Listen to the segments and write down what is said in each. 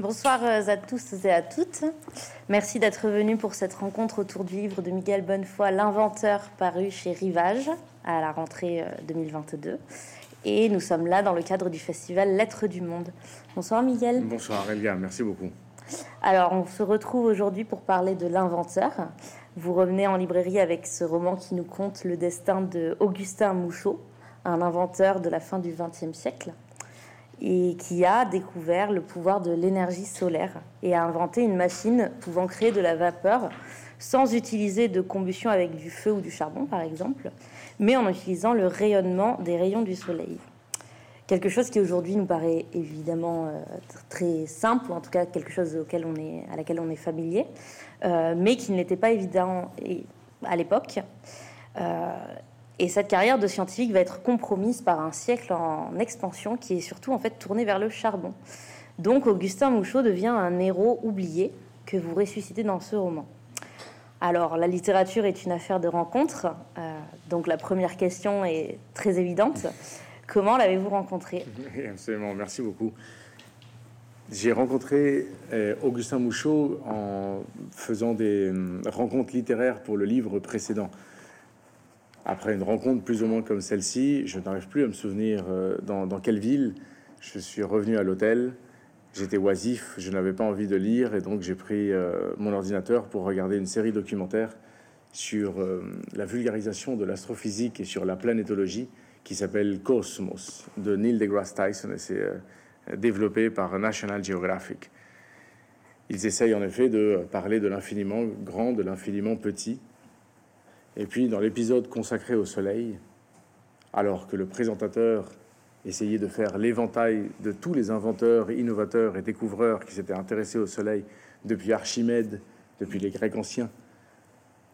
Bonsoir euh, à tous et à toutes. Merci d'être venus pour cette rencontre autour du livre de Miguel Bonnefoy, L'inventeur, paru chez Rivage à la rentrée 2022. Euh, et nous sommes là dans le cadre du festival Lettres du Monde. Bonsoir Miguel. Bonsoir Elia, merci beaucoup. Alors on se retrouve aujourd'hui pour parler de L'inventeur. Vous revenez en librairie avec ce roman qui nous conte le destin de Augustin Mouchot, un inventeur de la fin du XXe siècle et qui a découvert le pouvoir de l'énergie solaire et a inventé une machine pouvant créer de la vapeur sans utiliser de combustion avec du feu ou du charbon par exemple, mais en utilisant le rayonnement des rayons du soleil. Quelque chose qui aujourd'hui nous paraît évidemment euh, très simple, ou en tout cas quelque chose auquel on est, à laquelle on est familier, euh, mais qui n'était pas évident à l'époque. Euh, et cette carrière de scientifique va être compromise par un siècle en expansion qui est surtout en fait tourné vers le charbon. Donc Augustin Mouchot devient un héros oublié que vous ressuscitez dans ce roman. Alors la littérature est une affaire de rencontre, euh, donc la première question est très évidente. Comment l'avez-vous rencontré? Absolument, merci beaucoup. J'ai rencontré euh, Augustin Mouchot en faisant des euh, rencontres littéraires pour le livre précédent. Après une rencontre plus ou moins comme celle-ci, je n'arrive plus à me souvenir euh, dans, quelle ville. Je suis revenu à l'hôtel. J'étais oisif, je n'avais pas envie de lire et donc j'ai pris euh, mon ordinateur pour regarder une série documentaire sur euh, la vulgarisation de l'astrophysique et sur la planétologie qui s'appelle Cosmos de Neil deGrasse Tyson et c'est développé par National Geographic. Ils essayent en effet de parler de l'infiniment grand, de l'infiniment petit, et puis dans l'épisode consacré au Soleil, alors que le présentateur essayait de faire l'éventail de tous les inventeurs, innovateurs et découvreurs qui s'étaient intéressés au Soleil depuis Archimède, depuis les Grecs anciens,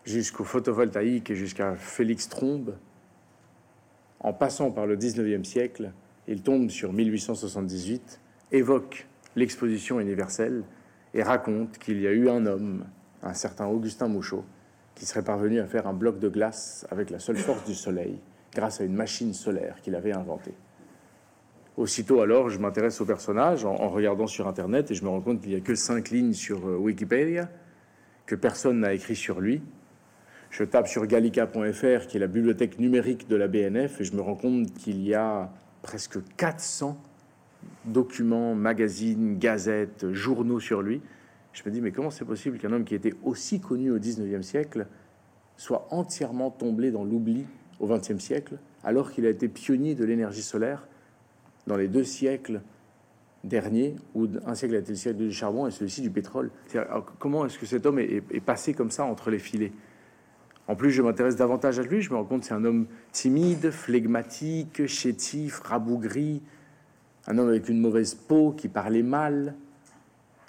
jusqu'au photovoltaïque et jusqu'à Félix Trombe, en passant par le 19e siècle, il tombe sur 1878, évoque l'exposition universelle et raconte qu'il y a eu un homme, un certain Augustin Mouchot, qui serait parvenu à faire un bloc de glace avec la seule force du soleil, grâce à une machine solaire qu'il avait inventée. Aussitôt alors, je m'intéresse au personnage en, regardant sur Internet et je me rends compte qu'il n'y a que cinq lignes sur euh, Wikipédia, que personne n'a écrit sur lui. Je tape sur gallica.fr, qui est la bibliothèque numérique de la BNF, et je me rends compte qu'il y a presque 400 documents, magazines, gazettes, journaux sur lui. Je me dis, mais comment c'est possible qu'un homme qui était aussi connu au 19e siècle soit entièrement tombé dans l'oubli au 20e siècle, alors qu'il a été pionnier de l'énergie solaire dans les deux siècles derniers, où un siècle a été le siècle du charbon et celui-ci du pétrole. Comment est-ce que cet homme est, passé comme ça entre les filets? En plus, je m'intéresse davantage à lui, je me rends compte c'est un homme timide, flegmatique, chétif, rabougri, un homme avec une mauvaise peau, qui parlait mal,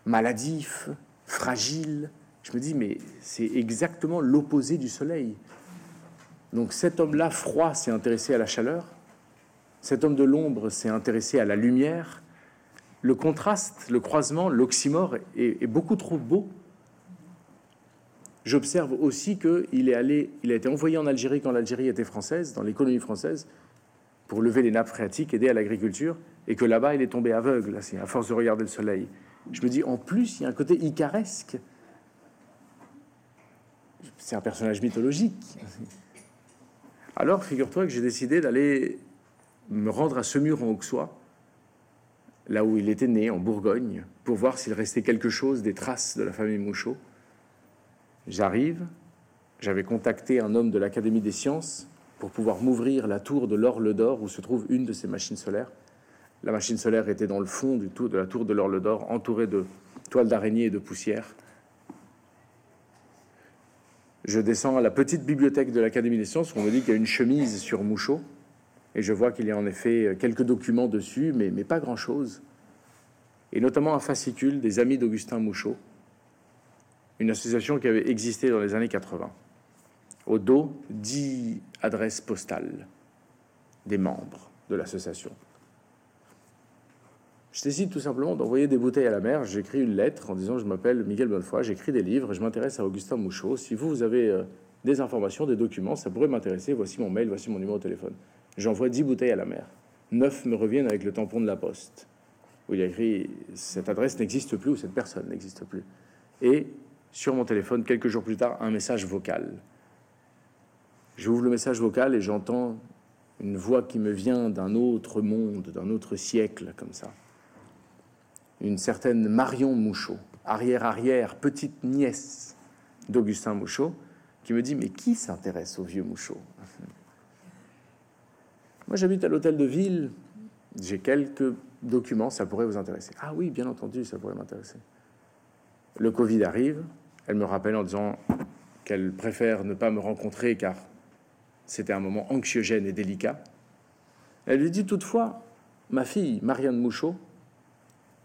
maladif, fragile. Je me dis, mais c'est exactement l'opposé du soleil. Donc cet homme-là, froid, s'est intéressé à la chaleur. Cet homme de l'ombre s'est intéressé à la lumière. Le contraste, le croisement, l'oxymore est, beaucoup trop beau. J'observe aussi qu'il est allé, il a été envoyé en Algérie quand l'Algérie était française, dans les colonies françaises, pour lever les nappes phréatiques, aider à l'agriculture, et que là-bas, il est tombé aveugle, à force de regarder le soleil. Je me dis, en plus, il y a un côté icaresque. C'est un personnage mythologique. Alors, figure-toi que j'ai décidé d'aller me rendre à Semur en Auxois, là où il était né, en Bourgogne, pour voir s'il restait quelque chose des traces de la famille Mouchot. J'arrive, j'avais contacté un homme de l'Académie des sciences pour pouvoir m'ouvrir la tour de l'Orle d'Or où se trouve une de ces machines solaires. La machine solaire était dans le fond de la tour de l'Orle d'Or, entourée de toiles d'araignée et de poussière. Je descends à la petite bibliothèque de l'Académie des sciences où on me dit qu'il y a une chemise sur Mouchot. Et je vois qu'il y a en effet quelques documents dessus, mais, mais pas grand-chose. Et notamment un fascicule des Amis d'Augustin Mouchot, une association qui avait existé dans les années 80. Au dos, dix adresses postales des membres de l'association. Je décide tout simplement d'envoyer des bouteilles à la mer. J'écris une lettre en disant Je m'appelle Miguel Bonnefoy, j'écris des livres, je m'intéresse à Augustin Mouchot. Si vous, vous avez euh, des informations, des documents, ça pourrait m'intéresser. Voici mon mail, voici mon numéro de téléphone. J'envoie 10 bouteilles à la mer. Neuf me reviennent avec le tampon de la poste. où il y a écrit cette adresse n'existe plus ou cette personne n'existe plus. Et sur mon téléphone, quelques jours plus tard, un message vocal. J'ouvre le message vocal et j'entends une voix qui me vient d'un autre monde, d'un autre siècle, comme ça. Une certaine Marion Mouchot, arrière-arrière, petite nièce d'Augustin Mouchot, qui me dit Mais qui s'intéresse au vieux Mouchot Moi, j'habite à l'hôtel de ville, j'ai quelques documents, ça pourrait vous intéresser. Ah oui, bien entendu, ça pourrait m'intéresser. Le Covid arrive, elle me rappelle en disant qu'elle préfère ne pas me rencontrer car c'était un moment anxiogène et délicat. Elle lui dit toutefois, ma fille, Marianne Mouchot,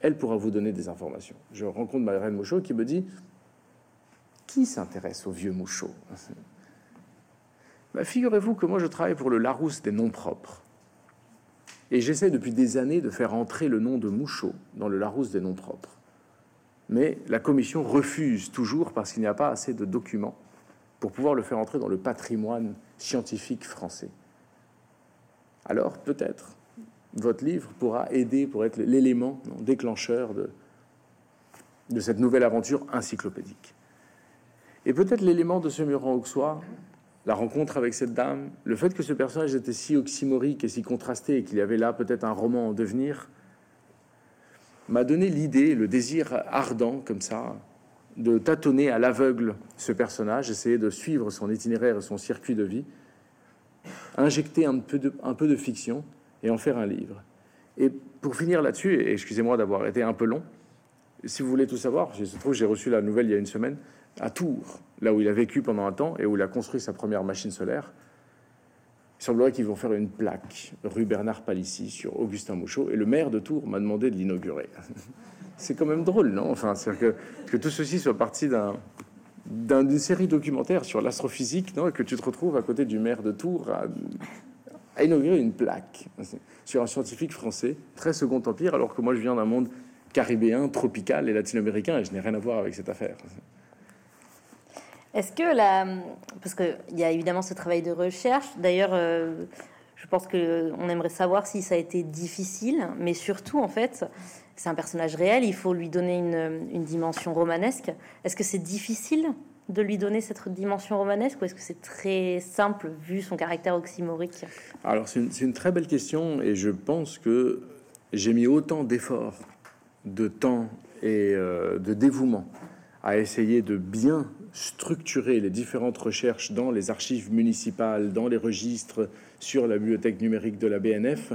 elle pourra vous donner des informations. Je rencontre Marianne Mouchot qui me dit, qui s'intéresse au vieux Mouchot bah, Figurez-vous que moi je travaille pour le Larousse des noms propres. Et j'essaie depuis des années de faire entrer le nom de Mouchot dans le Larousse des noms propres. Mais la commission refuse toujours parce qu'il n'y a pas assez de documents pour pouvoir le faire entrer dans le patrimoine scientifique français. Alors peut-être votre livre pourra aider pour être l'élément déclencheur de, de cette nouvelle aventure encyclopédique. Et peut-être l'élément de ce mur en auxois, la rencontre avec cette dame, le fait que ce personnage était si oxymorique et si contrasté et qu'il y avait là peut-être un roman en devenir, m'a donné l'idée, le désir ardent comme ça, de tâtonner à l'aveugle ce personnage, essayer de suivre son itinéraire et son circuit de vie, injecter un peu de fiction et en faire un livre. Et pour finir là-dessus, et excusez-moi d'avoir été un peu long, si vous voulez tout savoir, je trouve j'ai reçu la nouvelle il y a une semaine, à Tours, là où il a vécu pendant un temps et où il a construit sa première machine solaire. Il semblerait qu'ils vont faire une plaque rue Bernard Palissy sur Augustin Mouchot et le maire de Tours m'a demandé de l'inaugurer. C'est quand même drôle, non? Enfin, c'est que, que tout ceci soit parti d'un d'une série documentaire sur l'astrophysique, non, et que tu te retrouves à côté du maire de Tours à, à, inaugurer une plaque sur un scientifique français, très Second Empire, alors que moi je viens d'un monde caribéen, tropical et latino-américain, et je n'ai rien à voir avec cette affaire. Est-ce que la... Parce qu'il y a évidemment ce travail de recherche, d'ailleurs... Euh, je pense qu'on aimerait savoir si ça a été difficile, mais surtout, en fait, c'est un personnage réel, il faut lui donner une, dimension romanesque. Est-ce que c'est difficile de lui donner cette dimension romanesque ou est-ce que c'est très simple vu son caractère oxymorique Alors c'est une, très belle question et je pense que j'ai mis autant d'efforts, de temps et euh, de dévouement à essayer de bien structurer les différentes recherches dans les archives municipales, dans les registres, sur la bibliothèque numérique de la BNF,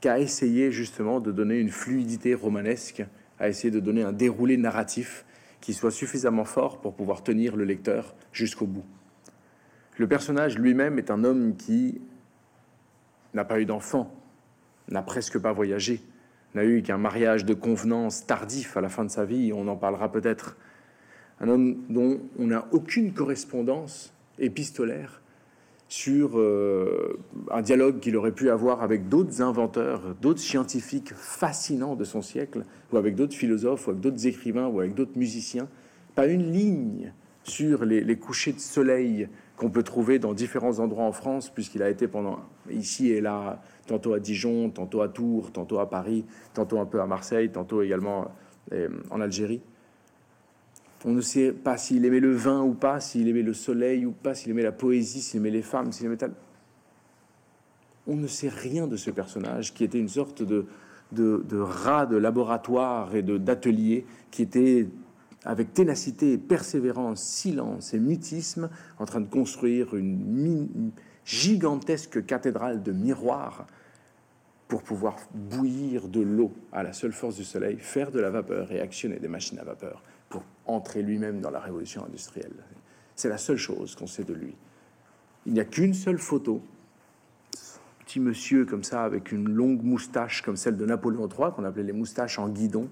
qu'à essayer justement de donner une fluidité romanesque, à essayer de donner un déroulé narratif qui soit suffisamment fort pour pouvoir tenir le lecteur jusqu'au bout. Le personnage lui-même est un homme qui n'a pas eu d'enfant, n'a presque pas voyagé, n'a eu qu'un mariage de convenance tardif à la fin de sa vie, on en parlera peut-être. Un homme dont on n'a aucune correspondance épistolaire, sur euh, un dialogue qu'il aurait pu avoir avec d'autres inventeurs, d'autres scientifiques fascinants de son siècle, ou avec d'autres philosophes, ou avec d'autres écrivains, ou avec d'autres musiciens. Pas une ligne sur les, couchers de soleil qu'on peut trouver dans différents endroits en France, puisqu'il a été pendant ici et là, tantôt à Dijon, tantôt à Tours, tantôt à Paris, tantôt un peu à Marseille, tantôt également euh, en Algérie. On ne sait pas s'il aimait le vin ou pas, s'il aimait le soleil ou pas, s'il aimait la poésie, s'il aimait les femmes, s'il aimait tal. On ne sait rien de ce personnage qui était une sorte de, de, rat de laboratoire et d'atelier qui était avec ténacité, persévérance, silence et mutisme en train de construire une gigantesque cathédrale de miroirs pour pouvoir bouillir de l'eau à la seule force du soleil, faire de la vapeur et actionner des machines à vapeur pour entrer lui-même dans la révolution industrielle. C'est la seule chose qu'on sait de lui. Il n'y a qu'une seule photo, petit monsieur comme ça, avec une longue moustache comme celle de Napoléon III, qu'on appelait les moustaches en guidon,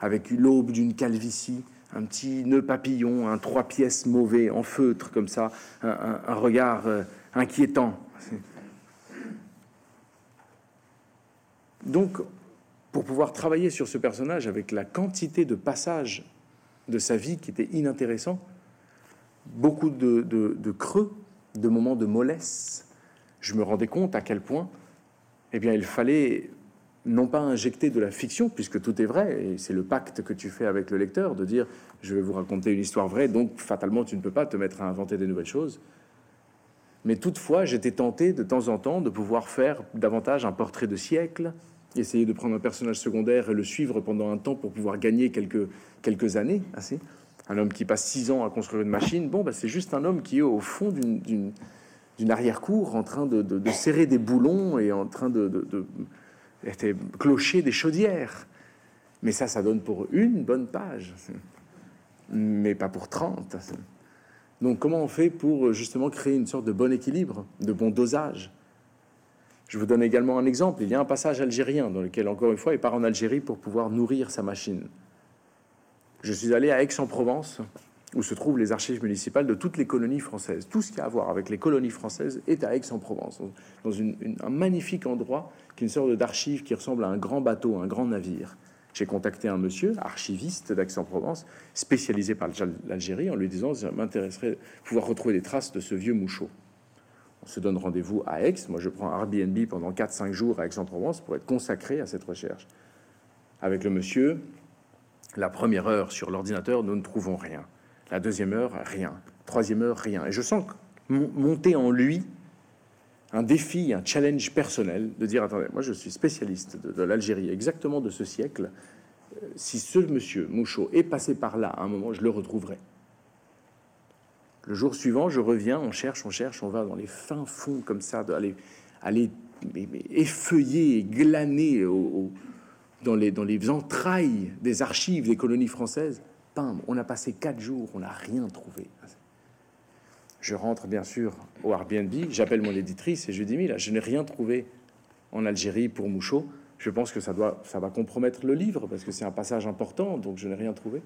avec l'aube d'une calvitie, un petit nœud papillon, un trois pièces mauvais en feutre comme ça, un, regard euh, inquiétant. Donc, pour pouvoir travailler sur ce personnage avec la quantité de passages de sa vie qui était inintéressant, beaucoup de, creux, de moments de mollesse. Je me rendais compte à quel point, eh bien, il fallait non pas injecter de la fiction, puisque tout est vrai, et c'est le pacte que tu fais avec le lecteur, de dire je vais vous raconter une histoire vraie, donc fatalement tu ne peux pas te mettre à inventer des nouvelles choses. Mais toutefois, j'étais tenté de temps en temps de pouvoir faire davantage un portrait de siècle, essayer de prendre un personnage secondaire et le suivre pendant un temps pour pouvoir gagner quelques, quelques années. Assez. Un homme qui passe six ans à construire une machine, bon, bah, c'est juste un homme qui est au fond d'une arrière-cour en train de, de, serrer des boulons et en train de, de clocher des chaudières. Mais ça, ça donne pour une bonne page, mais pas pour 30. Donc comment on fait pour justement créer une sorte de bon équilibre, de bon dosage? Je vous donne également un exemple. Il y a un passage algérien dans lequel, encore une fois, il part en Algérie pour pouvoir nourrir sa machine. Je suis allé à Aix-en-Provence, où se trouvent les archives municipales de toutes les colonies françaises. Tout ce qui a à voir avec les colonies françaises est à Aix-en-Provence, dans un magnifique endroit qui est une sorte d'archive qui ressemble à un grand bateau, un grand navire. J'ai contacté un monsieur, archiviste d'Aix-en-Provence, spécialisé par l'Algérie, en lui disant Ça m'intéresserait pouvoir retrouver des traces de ce vieux mouchot. Se donne rendez-vous à Aix. Moi, je prends Airbnb pendant 4-5 jours à Aix-en-Provence pour être consacré à cette recherche. Avec le monsieur, la première heure sur l'ordinateur, nous ne trouvons rien. La deuxième heure, rien. Troisième heure, rien. Et je sens monter en lui un défi, un challenge personnel de dire attendez, moi je suis spécialiste de, l'Algérie exactement de ce siècle. Euh, si ce monsieur Mouchot est passé par là à un moment, je le retrouverai. Le jour suivant, je reviens, on cherche, on cherche, on va dans les fins fonds comme ça, d'aller aller, effeuiller, glaner dans, les, dans les entrailles des archives des colonies françaises. Pam, on a passé quatre jours, on n'a rien trouvé. Je rentre bien sûr au Airbnb, j'appelle mon éditrice et je lui dis, mais là, je n'ai rien trouvé en Algérie pour Mouchot. Je pense que ça, doit, ça va compromettre le livre parce que c'est un passage important, donc je n'ai rien trouvé.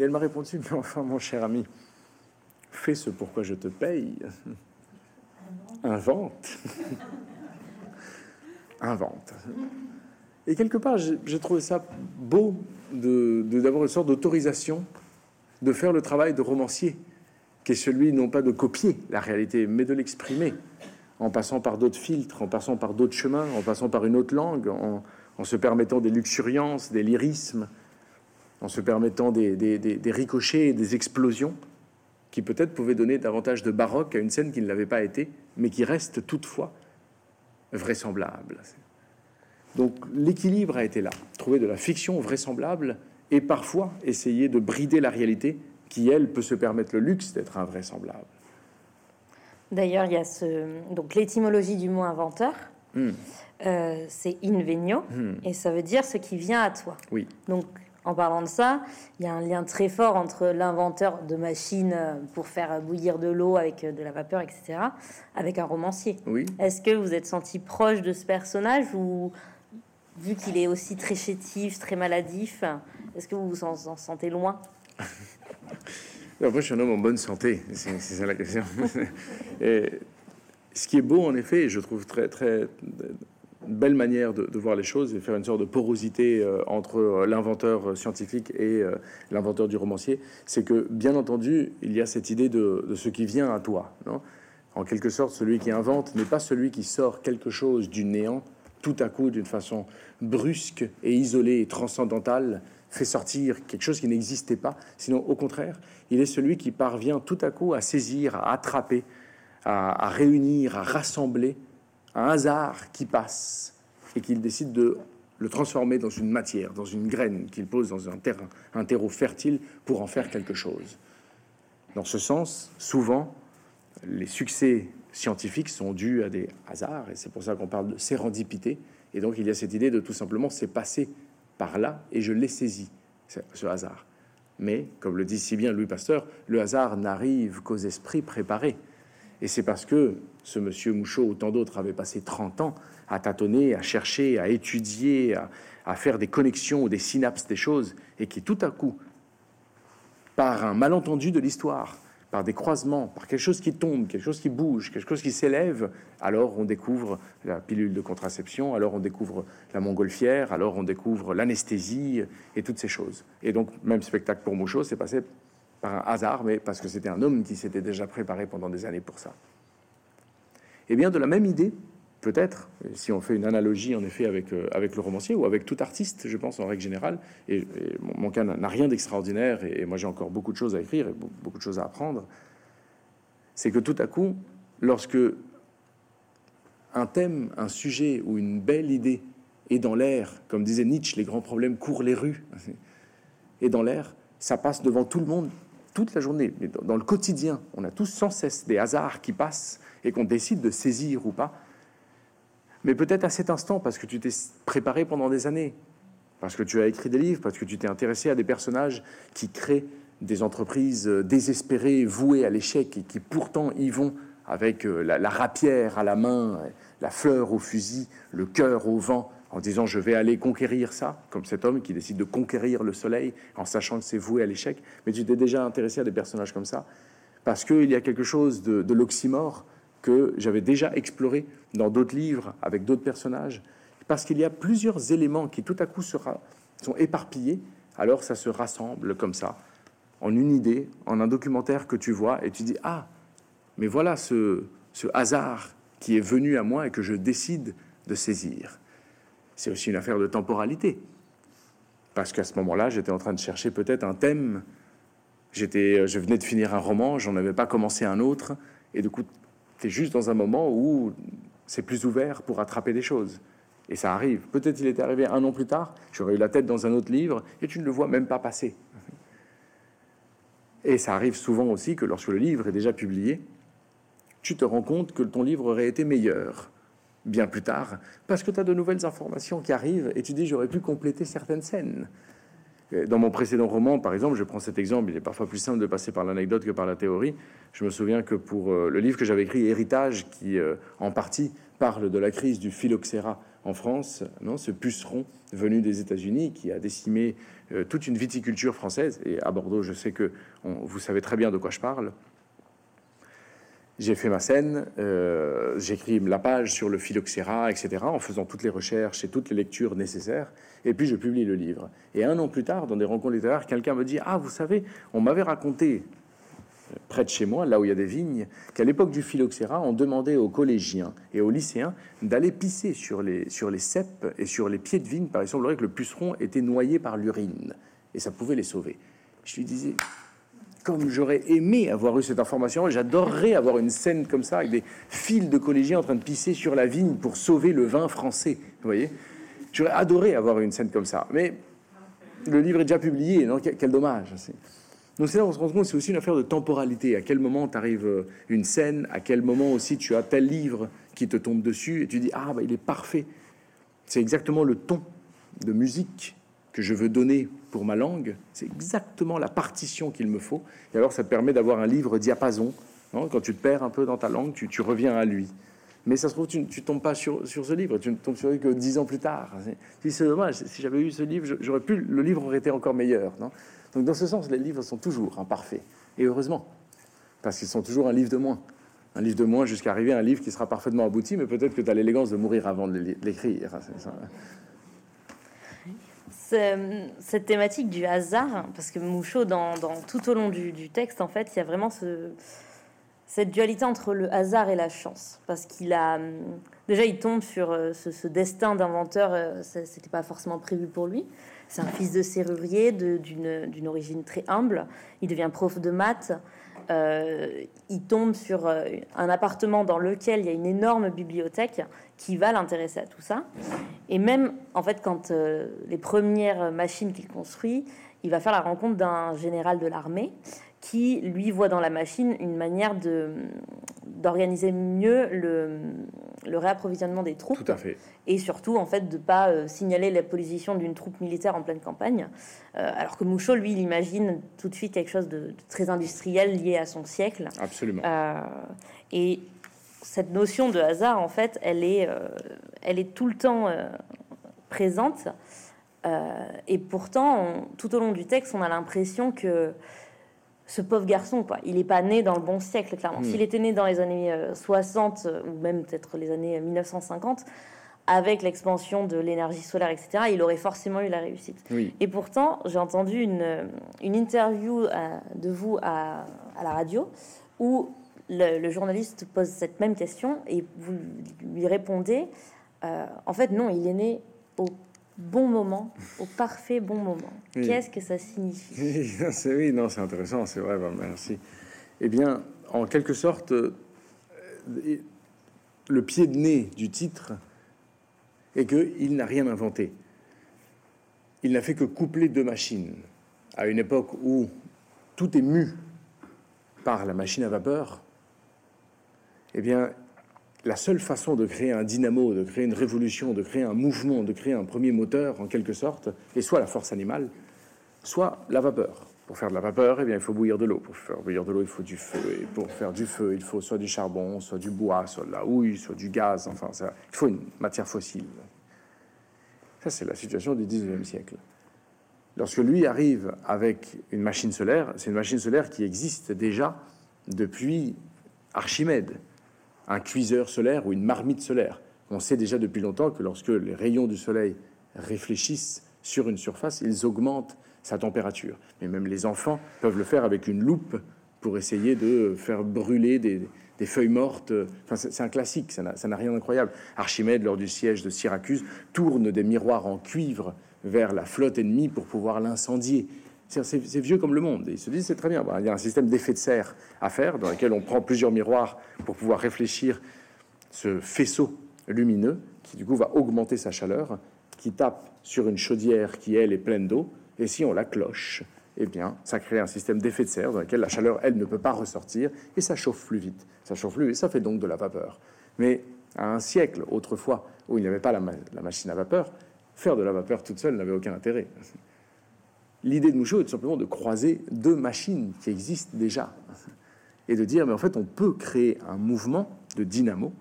Et elle m'a répondu, mais enfin, mon cher ami, fais ce pourquoi je te paye. Invente. Invente. Et quelque part, j'ai trouvé ça beau de d'avoir une sorte d'autorisation de faire le travail de romancier qui est celui non pas de copier la réalité, mais de l'exprimer, en passant par d'autres filtres, en passant par d'autres chemins, en passant par une autre langue, en, se permettant des luxuriances, des lyrismes, en se permettant des, des, ricochets et des explosions qui peut-être pouvaient donner davantage de baroque à une scène qui ne l'avait pas été, mais qui reste toutefois vraisemblable. Donc l'équilibre a été là, trouver de la fiction vraisemblable et parfois essayer de brider la réalité qui, elle, peut se permettre le luxe d'être invraisemblable. D'ailleurs, il y a ce... donc l'étymologie du mot inventeur. Hmm. Euh, c'est invenio hmm. et ça veut dire ce qui vient à toi. Oui. Donc, en parlant de ça, il y a un lien très fort entre l'inventeur de machines euh, pour faire bouillir de l'eau avec euh, de la vapeur, etc., avec un romancier. Oui. Est-ce que vous êtes senti proche de ce personnage ou vu qu'il est aussi très chétif, très maladif, est-ce que vous vous en sentez loin? Moi, je suis un homme en bonne santé, c'est ça la question. et ce qui est beau, en effet, je trouve très, très belle manière de, voir les choses et faire une sorte de porosité euh, entre euh, l'inventeur scientifique et euh, l'inventeur du romancier, c'est que, bien entendu, il y a cette idée de, ce qui vient à toi. En quelque sorte, celui qui invente n'est pas celui qui sort quelque chose du néant tout à coup d'une façon brusque et isolée et transcendantale fait sortir quelque chose qui n'existait pas. Sinon, au contraire, il est celui qui parvient tout à coup à saisir, à attraper, à, réunir, à rassembler un hasard qui passe et qu'il décide de le transformer dans une matière, dans une graine qu'il pose dans un terrain, un terreau fertile pour en faire quelque chose. Dans ce sens, souvent, les succès scientifiques sont dus à des hasards, et c'est pour ça qu'on parle de sérendipité. Et donc, il y a cette idée de tout simplement c'est passé par là et je l'ai saisi, ce hasard. Mais, comme le dit si bien Louis Pasteur, le hasard n'arrive qu'aux esprits préparés. Et c'est parce que ce monsieur Mouchot ou tant d'autres avaient passé 30 ans à tâtonner, à chercher, à étudier, à, faire des connexions ou des synapses des choses, et qui tout à coup, par un malentendu de l'histoire, par des croisements, par quelque chose qui tombe, quelque chose qui bouge, quelque chose qui s'élève, alors on découvre la pilule de contraception, alors on découvre la montgolfière, alors on découvre l'anesthésie et toutes ces choses. Et donc, même spectacle pour Mouchot, c'est passé par un hasard, mais parce que c'était un homme qui s'était déjà préparé pendant des années pour ça. Et bien, de la même idée, peut-être, si on fait une analogie en effet avec, euh, avec le romancier ou avec tout artiste, je pense en règle générale, et, mon, cas n'a rien d'extraordinaire, et, moi j'ai encore beaucoup de choses à écrire et beaucoup de choses à apprendre, c'est que tout à coup, lorsque un thème, un sujet ou une belle idée est dans l'air, comme disait Nietzsche, les grands problèmes courent les rues, et dans l'air, ça passe devant tout le monde toute la journée, mais dans le quotidien, on a tous sans cesse des hasards qui passent et qu'on décide de saisir ou pas. Mais peut-être à cet instant, parce que tu t'es préparé pendant des années, parce que tu as écrit des livres, parce que tu t'es intéressé à des personnages qui créent des entreprises euh, désespérées, vouées à l'échec, et qui pourtant y vont avec euh, la, rapière à la main, la fleur au fusil, le cœur au vent, en disant je vais aller conquérir ça, comme cet homme qui décide de conquérir le soleil en sachant que c'est voué à l'échec. Mais tu t'es déjà intéressé à des personnages comme ça, parce qu'il y a quelque chose de, l'oxymore que j'avais déjà exploré dans d'autres livres avec d'autres personnages, parce qu'il y a plusieurs éléments qui tout à coup sont éparpillés, alors ça se rassemble comme ça, en une idée, en un documentaire que tu vois, et tu dis, ah, mais voilà ce, hasard qui est venu à moi et que je décide de saisir. C'est aussi une affaire de temporalité, parce qu'à ce moment-là, j'étais en train de chercher peut-être un thème. J'étais, je venais de finir un roman, j'en avais pas commencé un autre, et du coup, tu juste dans un moment où c'est plus ouvert pour attraper des choses. Et ça arrive. Peut-être il était arrivé un an plus tard, j'aurais eu la tête dans un autre livre et tu ne le vois même pas passer. Et ça arrive souvent aussi que lorsque le livre est déjà publié, tu te rends compte que ton livre aurait été meilleur bien plus tard, parce que tu as de nouvelles informations qui arrivent et tu dis j'aurais pu compléter certaines scènes. Dans mon précédent roman, par exemple, je prends cet exemple, il est parfois plus simple de passer par l'anecdote que par la théorie. Je me souviens que pour euh, le livre que j'avais écrit, Héritage, qui euh, en partie parle de la crise du phylloxéra en France, non, ce puceron venu des États-Unis qui a décimé euh, toute une viticulture française. Et à Bordeaux, je sais que vous savez très bien de quoi je parle. J'ai fait ma scène, euh, j'écris la page sur le phylloxéra, etc., en faisant toutes les recherches et toutes les lectures nécessaires, et puis je publie le livre. Et un an plus tard, dans des rencontres littéraires, quelqu'un me dit Ah, vous savez, on m'avait raconté, euh, près de chez moi, là où il y a des vignes, qu'à l'époque du phylloxéra, on demandait aux collégiens et aux lycéens d'aller pisser sur les, sur les cèpes et sur les pieds de vigne, par exemple, que le puceron était noyé par l'urine, et ça pouvait les sauver. Je lui disais comme j'aurais aimé avoir eu cette information, j'adorerais avoir une scène comme ça avec des fils de collégiens en train de pisser sur la vigne pour sauver le vin français. Vous voyez J'aurais adoré avoir une scène comme ça. Mais le livre est déjà publié, non quel, dommage. Donc c'est là on se rend compte c'est aussi une affaire de temporalité. À quel moment t'arrive euh, une scène, à quel moment aussi tu as tel livre qui te tombe dessus et tu dis ah bah il est parfait. C'est exactement le ton de musique que je veux donner pour ma langue, c'est exactement la partition qu'il me faut. Et alors, ça te permet d'avoir un livre diapason. Quand tu te perds un peu dans ta langue, tu, reviens à lui. Mais ça se trouve, tu ne tombes pas sur, ce livre, tu ne tombes sur lui que dix ans plus tard. C'est dommage, si j'avais eu ce livre, j'aurais pu, le livre aurait été encore meilleur. Donc, dans ce sens, les livres sont toujours imparfaits. Et heureusement, parce qu'ils sont toujours un livre de moins. Un livre de moins jusqu'à arriver à un livre qui sera parfaitement abouti, mais peut-être que tu as l'élégance de mourir avant de l'écrire cette thématique du hasard, parce que Mouchot, dans, tout au long du, texte, en fait, il y a vraiment ce, cette dualité entre le hasard et la chance, parce qu'il a déjà il tombe sur euh, ce, destin d'inventeur, euh, c'était pas forcément prévu pour lui. C'est un fils de serrurier d'une origine très humble. Il devient prof de maths. Euh, il tombe sur euh, un appartement dans lequel il y a une énorme bibliothèque qui va l'intéresser à tout ça. Et même, en fait, quand euh, les premières machines qu'il construit, il va faire la rencontre d'un général de l'armée qui, lui, voit dans la machine une manière de, d'organiser mieux le, le, réapprovisionnement des troupes. Tout à fait. Et surtout, en fait, de ne pas euh, signaler la position d'une troupe militaire en pleine campagne. Euh, alors que Mouchot, lui, il imagine tout de suite quelque chose de, très industriel lié à son siècle. Absolument. Euh, et cette notion de hasard, en fait, elle est, elle est tout le temps présente. et pourtant, tout au long du texte, on a l'impression que ce pauvre garçon, quoi. Il n'est pas né dans le bon siècle, clairement. Hmm. S'il était né dans les années 60 euh, ou même peut-être les années 1950, avec l'expansion de l'énergie solaire, etc., il aurait forcément eu la réussite. Et pourtant, j'ai entendu une, une interview euh, de vous à, à, la radio où le, journaliste pose cette même question et vous lui répondez, euh, en fait, non, il est né au bon moment, au parfait bon moment. Qu'est-ce que ça signifie? Oui, non, c'est intéressant, c'est vrai, bah, merci. Eh bien, en quelque sorte, euh, le pied de nez du titre est qu'il n'a rien inventé. Il n'a fait que coupler deux machines à une époque où tout est mu par la machine à vapeur. Eh bien, la seule façon de créer un dynamo, de créer une révolution, de créer un mouvement, de créer un premier moteur, en quelque sorte, est soit la force animale, soit la vapeur. Pour faire de la vapeur, eh bien, il faut bouillir de l'eau. Pour faire bouillir de l'eau, il faut du feu. Et pour faire du feu, il faut soit du charbon, soit du bois, soit de la houille, soit du gaz. Enfin, ça, il faut une matière fossile. Ça, c'est la situation du 19e siècle. Lorsque lui arrive avec une machine solaire, c'est une machine solaire qui existe déjà depuis Archimède, un cuiseur solaire ou une marmite solaire. On sait déjà depuis longtemps que lorsque les rayons du soleil réfléchissent sur une surface, ils augmentent sa température. Mais même les enfants peuvent le faire avec une loupe pour essayer de faire brûler des, feuilles mortes. Enfin, c'est un classique, ça n'a rien d'incroyable. Archimède, lors du siège de Syracuse, tourne des miroirs en cuivre vers la flotte ennemie pour pouvoir l'incendier. C'est vieux comme le monde. il se dit, c'est très bien. il y a un système d'effet de serre à faire dans lequel on prend plusieurs miroirs pour pouvoir réfléchir ce faisceau lumineux qui, du coup, va augmenter sa chaleur, qui tape sur une chaudière qui, elle, est pleine d'eau et si on la cloche, eh bien, ça crée un système d'effet de serre dans lequel la chaleur, elle, ne peut pas ressortir et ça chauffe plus vite. Ça chauffe plus et ça fait donc de la vapeur. Mais à un siècle, autrefois, où il n'y avait pas la, machine à vapeur, faire de la vapeur toute seule n'avait aucun intérêt. L'idée de Mouchot est simplement de croiser deux machines qui existent déjà et de dire, mais en fait, on peut créer un mouvement de dynamo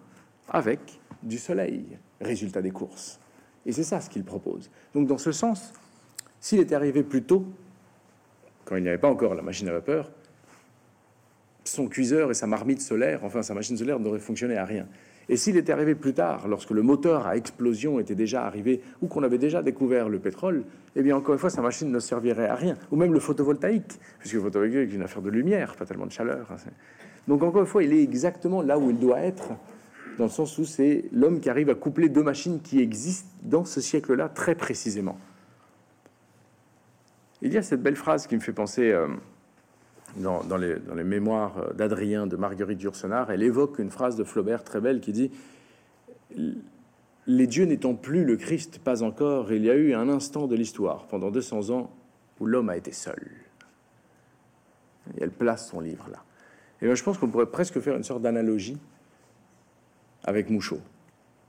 avec du soleil, résultat des courses. Et c'est ça ce qu'il propose. Donc, dans ce sens, s'il était arrivé plus tôt, quand il n'y avait pas encore la machine à vapeur, son cuiseur et sa marmite solaire, enfin sa machine solaire, n'auraient fonctionné à rien. Et s'il était arrivé plus tard, lorsque le moteur à explosion était déjà arrivé, ou qu'on avait déjà découvert le pétrole, eh bien encore une fois, sa machine ne servirait à rien. Ou même le photovoltaïque, puisque le photovoltaïque est une affaire de lumière, pas tellement de chaleur. Donc encore une fois, il est exactement là où il doit être, dans le sens où c'est l'homme qui arrive à coupler deux machines qui existent dans ce siècle-là très précisément. Il y a cette belle phrase qui me fait penser euh, dans, les, mémoires d'Adrien de Marguerite Yourcenar. Elle évoque une phrase de Flaubert très belle qui dit Les dieux n'étant plus le Christ, pas encore, il y a eu un instant de l'histoire, pendant 200 ans, où l'homme a été seul. Elle place son livre là. Et je pense qu'on pourrait presque faire une sorte d'analogie avec Mouchot.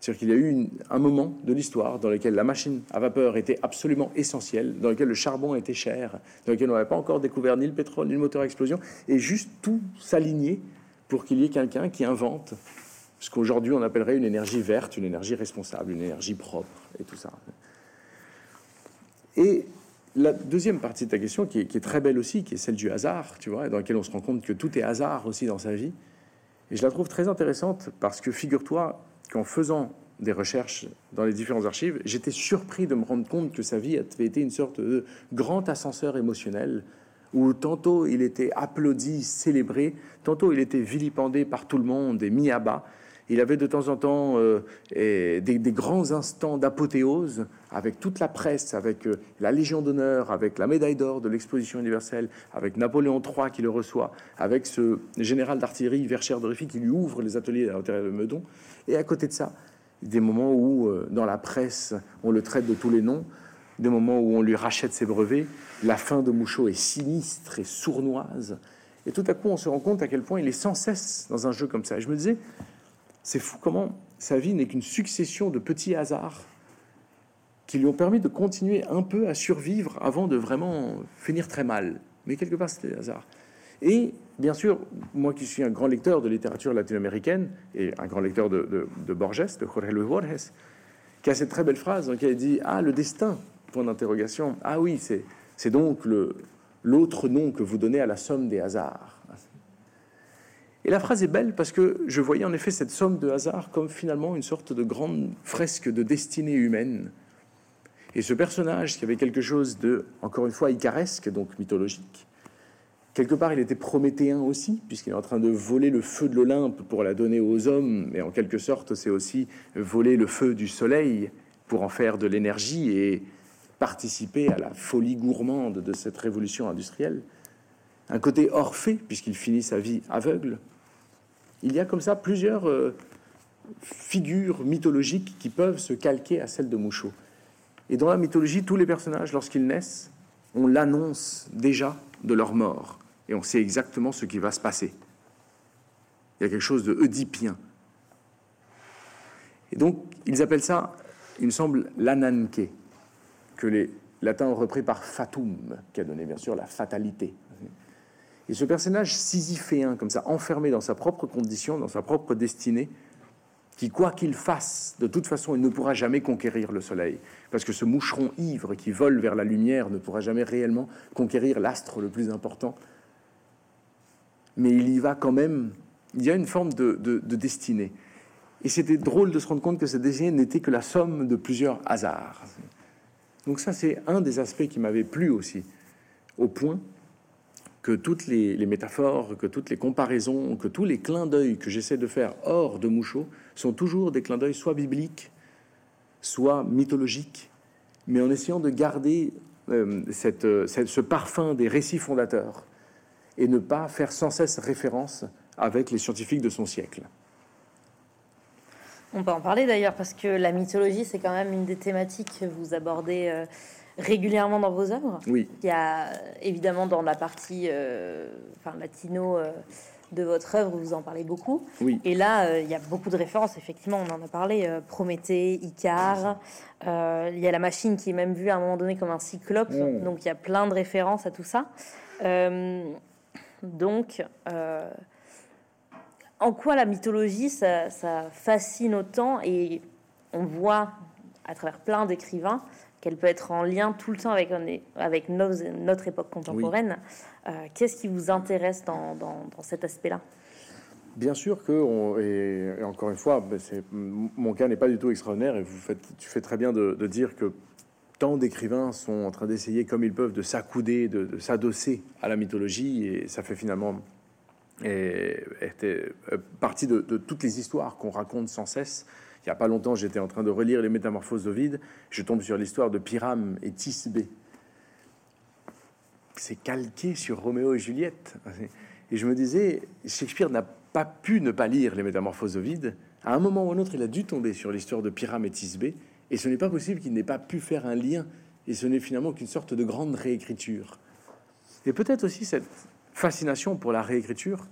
C'est-à-dire qu'il y a eu un moment de l'histoire dans lequel la machine à vapeur était absolument essentielle, dans lequel le charbon était cher, dans lequel on n'avait pas encore découvert ni le pétrole ni le moteur à explosion, et juste tout s'aligner pour qu'il y ait quelqu'un qui invente ce qu'aujourd'hui on appellerait une énergie verte, une énergie responsable, une énergie propre, et tout ça. Et la deuxième partie de ta question, qui est, qui est, très belle aussi, qui est celle du hasard, tu vois, dans laquelle on se rend compte que tout est hasard aussi dans sa vie. Et je la trouve très intéressante parce que figure-toi, qu'en faisant des recherches dans les différentes archives, j'étais surpris de me rendre compte que sa vie avait été une sorte de grand ascenseur émotionnel où tantôt il était applaudi, célébré, tantôt il était vilipendé par tout le monde et mis à bas. Il avait de temps en temps euh, des, grands instants d'apothéose avec toute la presse, avec euh, la Légion d'honneur, avec la médaille d'or de l'exposition universelle, avec Napoléon III qui le reçoit, avec ce général d'artillerie Verchères de qui lui ouvre les ateliers à l'intérieur de Meudon. Et à côté de ça, des moments où, euh, dans la presse, on le traite de tous les noms, des moments où on lui rachète ses brevets. La fin de Mouchot est sinistre et sournoise. Et tout à coup, on se rend compte à quel point il est sans cesse dans un jeu comme ça. Et je me disais, c'est fou comment sa vie n'est qu'une succession de petits hasards qui lui ont permis de continuer un peu à survivre avant de vraiment finir très mal. Mais quelque part, c'était des hasards. Et bien sûr, moi qui suis un grand lecteur de littérature latino-américaine et un grand lecteur de, Borges, de Jorge Luis Borges, qui a cette très belle phrase dans laquelle il dit Ah, le destin Point d'interrogation. Ah oui, c'est donc l'autre nom que vous donnez à la somme des hasards. Et la phrase est belle parce que je voyais en effet cette somme de hasard comme finalement une sorte de grande fresque de destinée humaine. Et ce personnage qui avait quelque chose de, encore une fois, icaresque, donc mythologique, Quelque part, il était prométhéen aussi, puisqu'il est en train de voler le feu de l'Olympe pour la donner aux hommes, mais en quelque sorte, c'est aussi voler le feu du soleil pour en faire de l'énergie et participer à la folie gourmande de cette révolution industrielle. Un côté Orphée, puisqu'il finit sa vie aveugle. Il y a comme ça plusieurs euh, figures mythologiques qui peuvent se calquer à celle de Mouchot. Et dans la mythologie, tous les personnages, lorsqu'ils naissent, on l'annonce déjà de leur mort et on sait exactement ce qui va se passer. Il y a quelque chose de oedipien. Et donc, ils appellent ça, il me semble, l'ananke, que les latins ont repris par fatum, qui a donné bien sûr la fatalité. Et ce personnage sisyphéen, comme ça, enfermé dans sa propre condition, dans sa propre destinée, qui, quoi qu'il fasse, de toute façon, il ne pourra jamais conquérir le soleil, parce que ce moucheron ivre qui vole vers la lumière ne pourra jamais réellement conquérir l'astre le plus important, mais il y va quand même. Il y a une forme de, destinée. Et c'était drôle de se rendre compte que cette destinée n'était que la somme de plusieurs hasards. Donc ça, c'est un des aspects qui m'avait plu aussi, au point que toutes les, métaphores, que toutes les comparaisons, que tous les clins d'œil que j'essaie de faire hors de Mouchot sont toujours des clins d'œil soit bibliques, soit mythologiques, mais en essayant de garder euh, ce parfum des récits fondateurs et ne pas faire sans cesse référence avec les scientifiques de son siècle. On peut en parler d'ailleurs parce que la mythologie, c'est quand même une des thématiques que vous abordez euh, régulièrement dans vos œuvres. Oui. Il y a évidemment dans la partie euh, enfin, latino euh, de votre œuvre, vous en parlez beaucoup. Oui. Et là, il y a beaucoup de références, effectivement, on en a parlé. Prométhée, Icare, il y a la machine qui est même vue à un moment donné comme un cyclope. Mm. Donc il y a plein de références à tout ça. Donc, euh, en quoi la mythologie, ça, fascine autant? Et on voit à travers plein d'écrivains qu'elle peut être en lien tout le temps avec, avec notre époque contemporaine. Euh, qu'est-ce qui vous intéresse dans, cet aspect-là? Bien sûr que, et, encore une fois, ben, mon cas n'est pas du tout extraordinaire et vous faites, tu fais très bien de, de dire que tant d'écrivains sont en train d'essayer comme ils peuvent de s'accouder, de, s'adosser à la mythologie, et ça fait finalement et, était euh, partie de, toutes les histoires qu'on raconte sans cesse. Il n'y a pas longtemps, j'étais en train de relire les Métamorphoses d'Ovide, je tombe sur l'histoire de Pyram et Thisbé. C'est calqué sur Roméo et Juliette. Et je me disais, Shakespeare n'a pas pu ne pas lire les Métamorphoses d'Ovide. À un moment ou un autre, il a dû tomber sur l'histoire de Pyram et Thisbé, et ce n'est pas possible qu'il n'ait pas pu faire un lien, et ce n'est finalement qu'une sorte de grande réécriture. Et peut-être aussi cette fascination pour la réécriture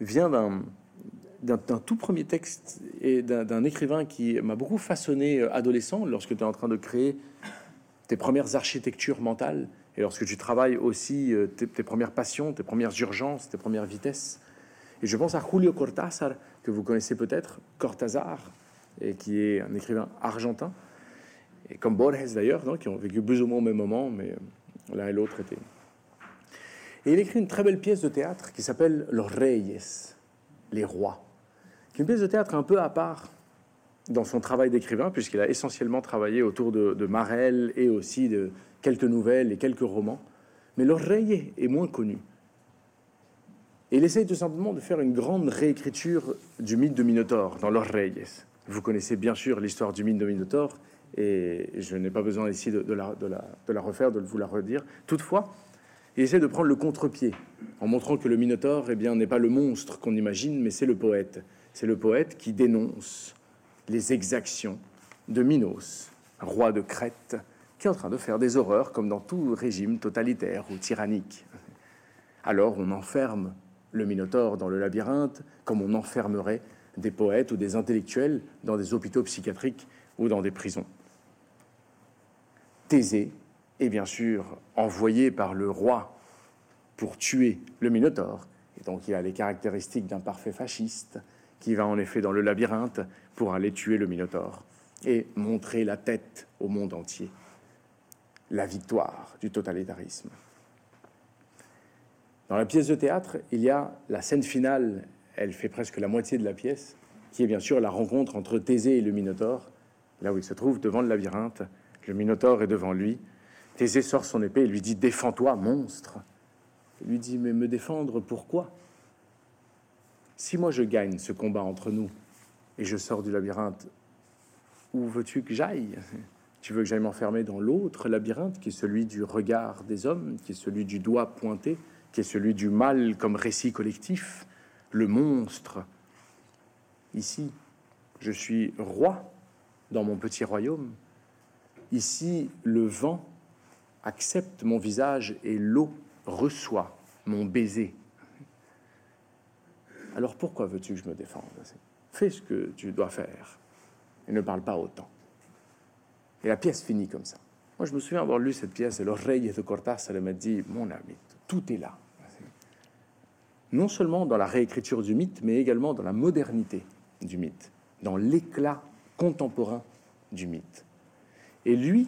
vient d'un, tout premier texte et d'un, écrivain qui m'a beaucoup façonné euh, adolescent lorsque tu es en train de créer tes premières architectures mentales et lorsque tu travailles aussi euh, tes, tes premières passions, tes premières urgences, tes premières vitesses. Et je pense à Julio Cortázar, que vous connaissez peut-être, Cortázar, et qui est un écrivain argentin, et comme Borges d'ailleurs, qui ont vécu plus ou moins au même moment, mais euh, l'un et l'autre étaient. Et il écrit une très belle pièce de théâtre qui s'appelle Los Reyes, les rois, qui est une pièce de théâtre un peu à part dans son travail d'écrivain, puisqu'il a essentiellement travaillé autour de, de Marel et aussi de quelques nouvelles et quelques romans. Mais Los est moins connu. Il essaye tout simplement de faire une grande réécriture du mythe de Minotaure dans Los Reyes. Vous connaissez bien sûr l'histoire du mine de Minotaure, et je n'ai pas besoin ici de, la, refaire, de vous la redire. Toutefois, il essaie de prendre le contre-pied en montrant que le Minotaure eh bien, n'est pas le monstre qu'on imagine, mais c'est le poète. C'est le poète qui dénonce les exactions de Minos, roi de Crète, qui est en train de faire des horreurs comme dans tout régime totalitaire ou tyrannique. Alors on enferme le Minotaure dans le labyrinthe comme on enfermerait des poètes ou des intellectuels dans des hôpitaux psychiatriques ou dans des prisons. Thésée est bien sûr envoyé par le roi pour tuer le Minotaure, et donc il a les caractéristiques d'un parfait fasciste qui va en effet dans le labyrinthe pour aller tuer le Minotaure et montrer la tête au monde entier. La victoire du totalitarisme. Dans la pièce de théâtre, il y a la scène finale elle fait presque la moitié de la pièce, qui est bien sûr la rencontre entre Thésée et le Minotaure, là où il se trouve devant le labyrinthe. Le Minotaure est devant lui. Thésée sort son épée et lui dit Défends-toi, monstre. lui dit Mais me défendre, pourquoi? Si moi je gagne ce combat entre nous et je sors du labyrinthe, où veux-tu que j'aille? Tu veux que j'aille m'enfermer dans l'autre labyrinthe, qui est celui du regard des hommes, qui est celui du doigt pointé, qui est celui du mal comme récit collectif, le monstre. Ici, je suis roi dans mon petit royaume. Ici, le vent accepte mon visage et l'eau reçoit mon baiser. Alors pourquoi veux-tu que je me défende? Fais ce que tu dois faire et ne parle pas autant. Et la pièce finit comme ça. Moi, je me souviens avoir lu cette pièce et l'oreille de Cortázar m'a dit Mon ami, tout est là. Non seulement dans la réécriture du mythe, mais également dans la modernité du mythe, dans l'éclat contemporain du mythe. Et lui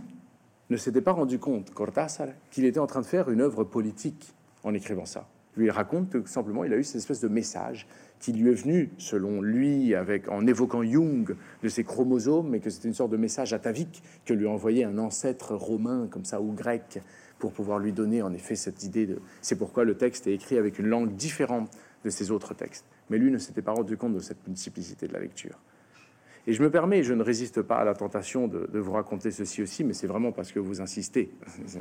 ne s'était pas rendu compte, Cortázar, qu'il était en train de faire une œuvre politique en écrivant ça. Lui, raconte que simplement, il a eu cette espèce de message qui lui est venu, selon lui, avec, en évoquant Jung de ses chromosomes, mais que c'était une sorte de message atavique que lui envoyait un ancêtre romain, comme ça, ou grec, pour pouvoir lui donner, en effet, cette idée de... C'est pourquoi le texte est écrit avec une langue différente de ses autres textes. Mais lui ne s'était pas rendu compte de cette multiplicité de la lecture. Et je me permets, je ne résiste pas à la tentation de, vous raconter ceci aussi, mais c'est vraiment parce que vous insistez.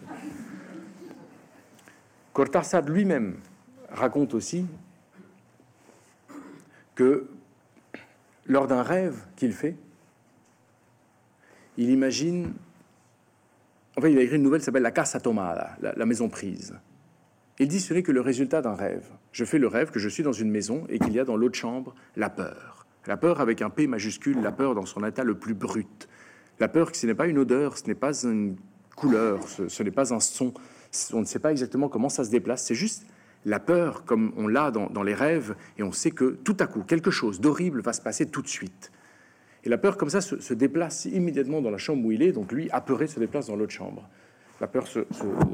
Cortázar lui-même raconte aussi que lors d'un rêve qu'il fait, il imagine. Enfin, il a écrit une nouvelle qui s'appelle La Casa Tomada, la, la maison prise. Il dit ce n'est que le résultat d'un rêve. Je fais le rêve que je suis dans une maison et qu'il y a dans l'autre chambre la peur. La peur avec un P majuscule, la peur dans son état le plus brut. La peur que ce n'est pas une odeur, ce n'est pas une couleur, ce, n'est pas un son, on ne sait pas exactement comment ça se déplace, c'est juste la peur comme on l'a dans, les rêves, et on sait que tout à coup, quelque chose d'horrible va se passer tout de suite. Et la peur comme ça se, déplace immédiatement dans la chambre où il est, donc lui, apeuré, se déplace dans l'autre chambre. La peur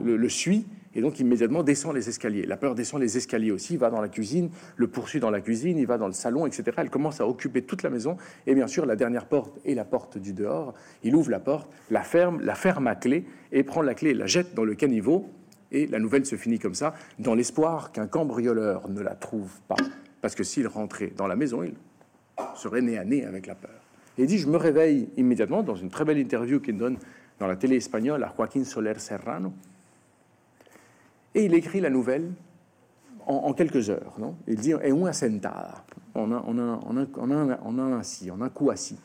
le, suit et donc immédiatement descend les escaliers. La peur descend les escaliers aussi, va dans la cuisine, le poursuit dans la cuisine, il va dans le salon, etc. Elle commence à occuper toute la maison et bien sûr la dernière porte est la porte du dehors. Il ouvre la porte, la ferme, la ferme à clé et prend la clé, la jette dans le caniveau et la nouvelle se finit comme ça, dans l'espoir qu'un cambrioleur ne la trouve pas. Parce que s'il rentrait dans la maison, il serait nez à nez avec la peur. Et il dit, je me réveille immédiatement dans une très belle interview qu'il donne dans la télé espagnole à Joaquín Soler Serrano. Et il écrit la nouvelle en, quelques heures. Non? Il dit, et una sentada, en un, en, un, assis, en un coup assis.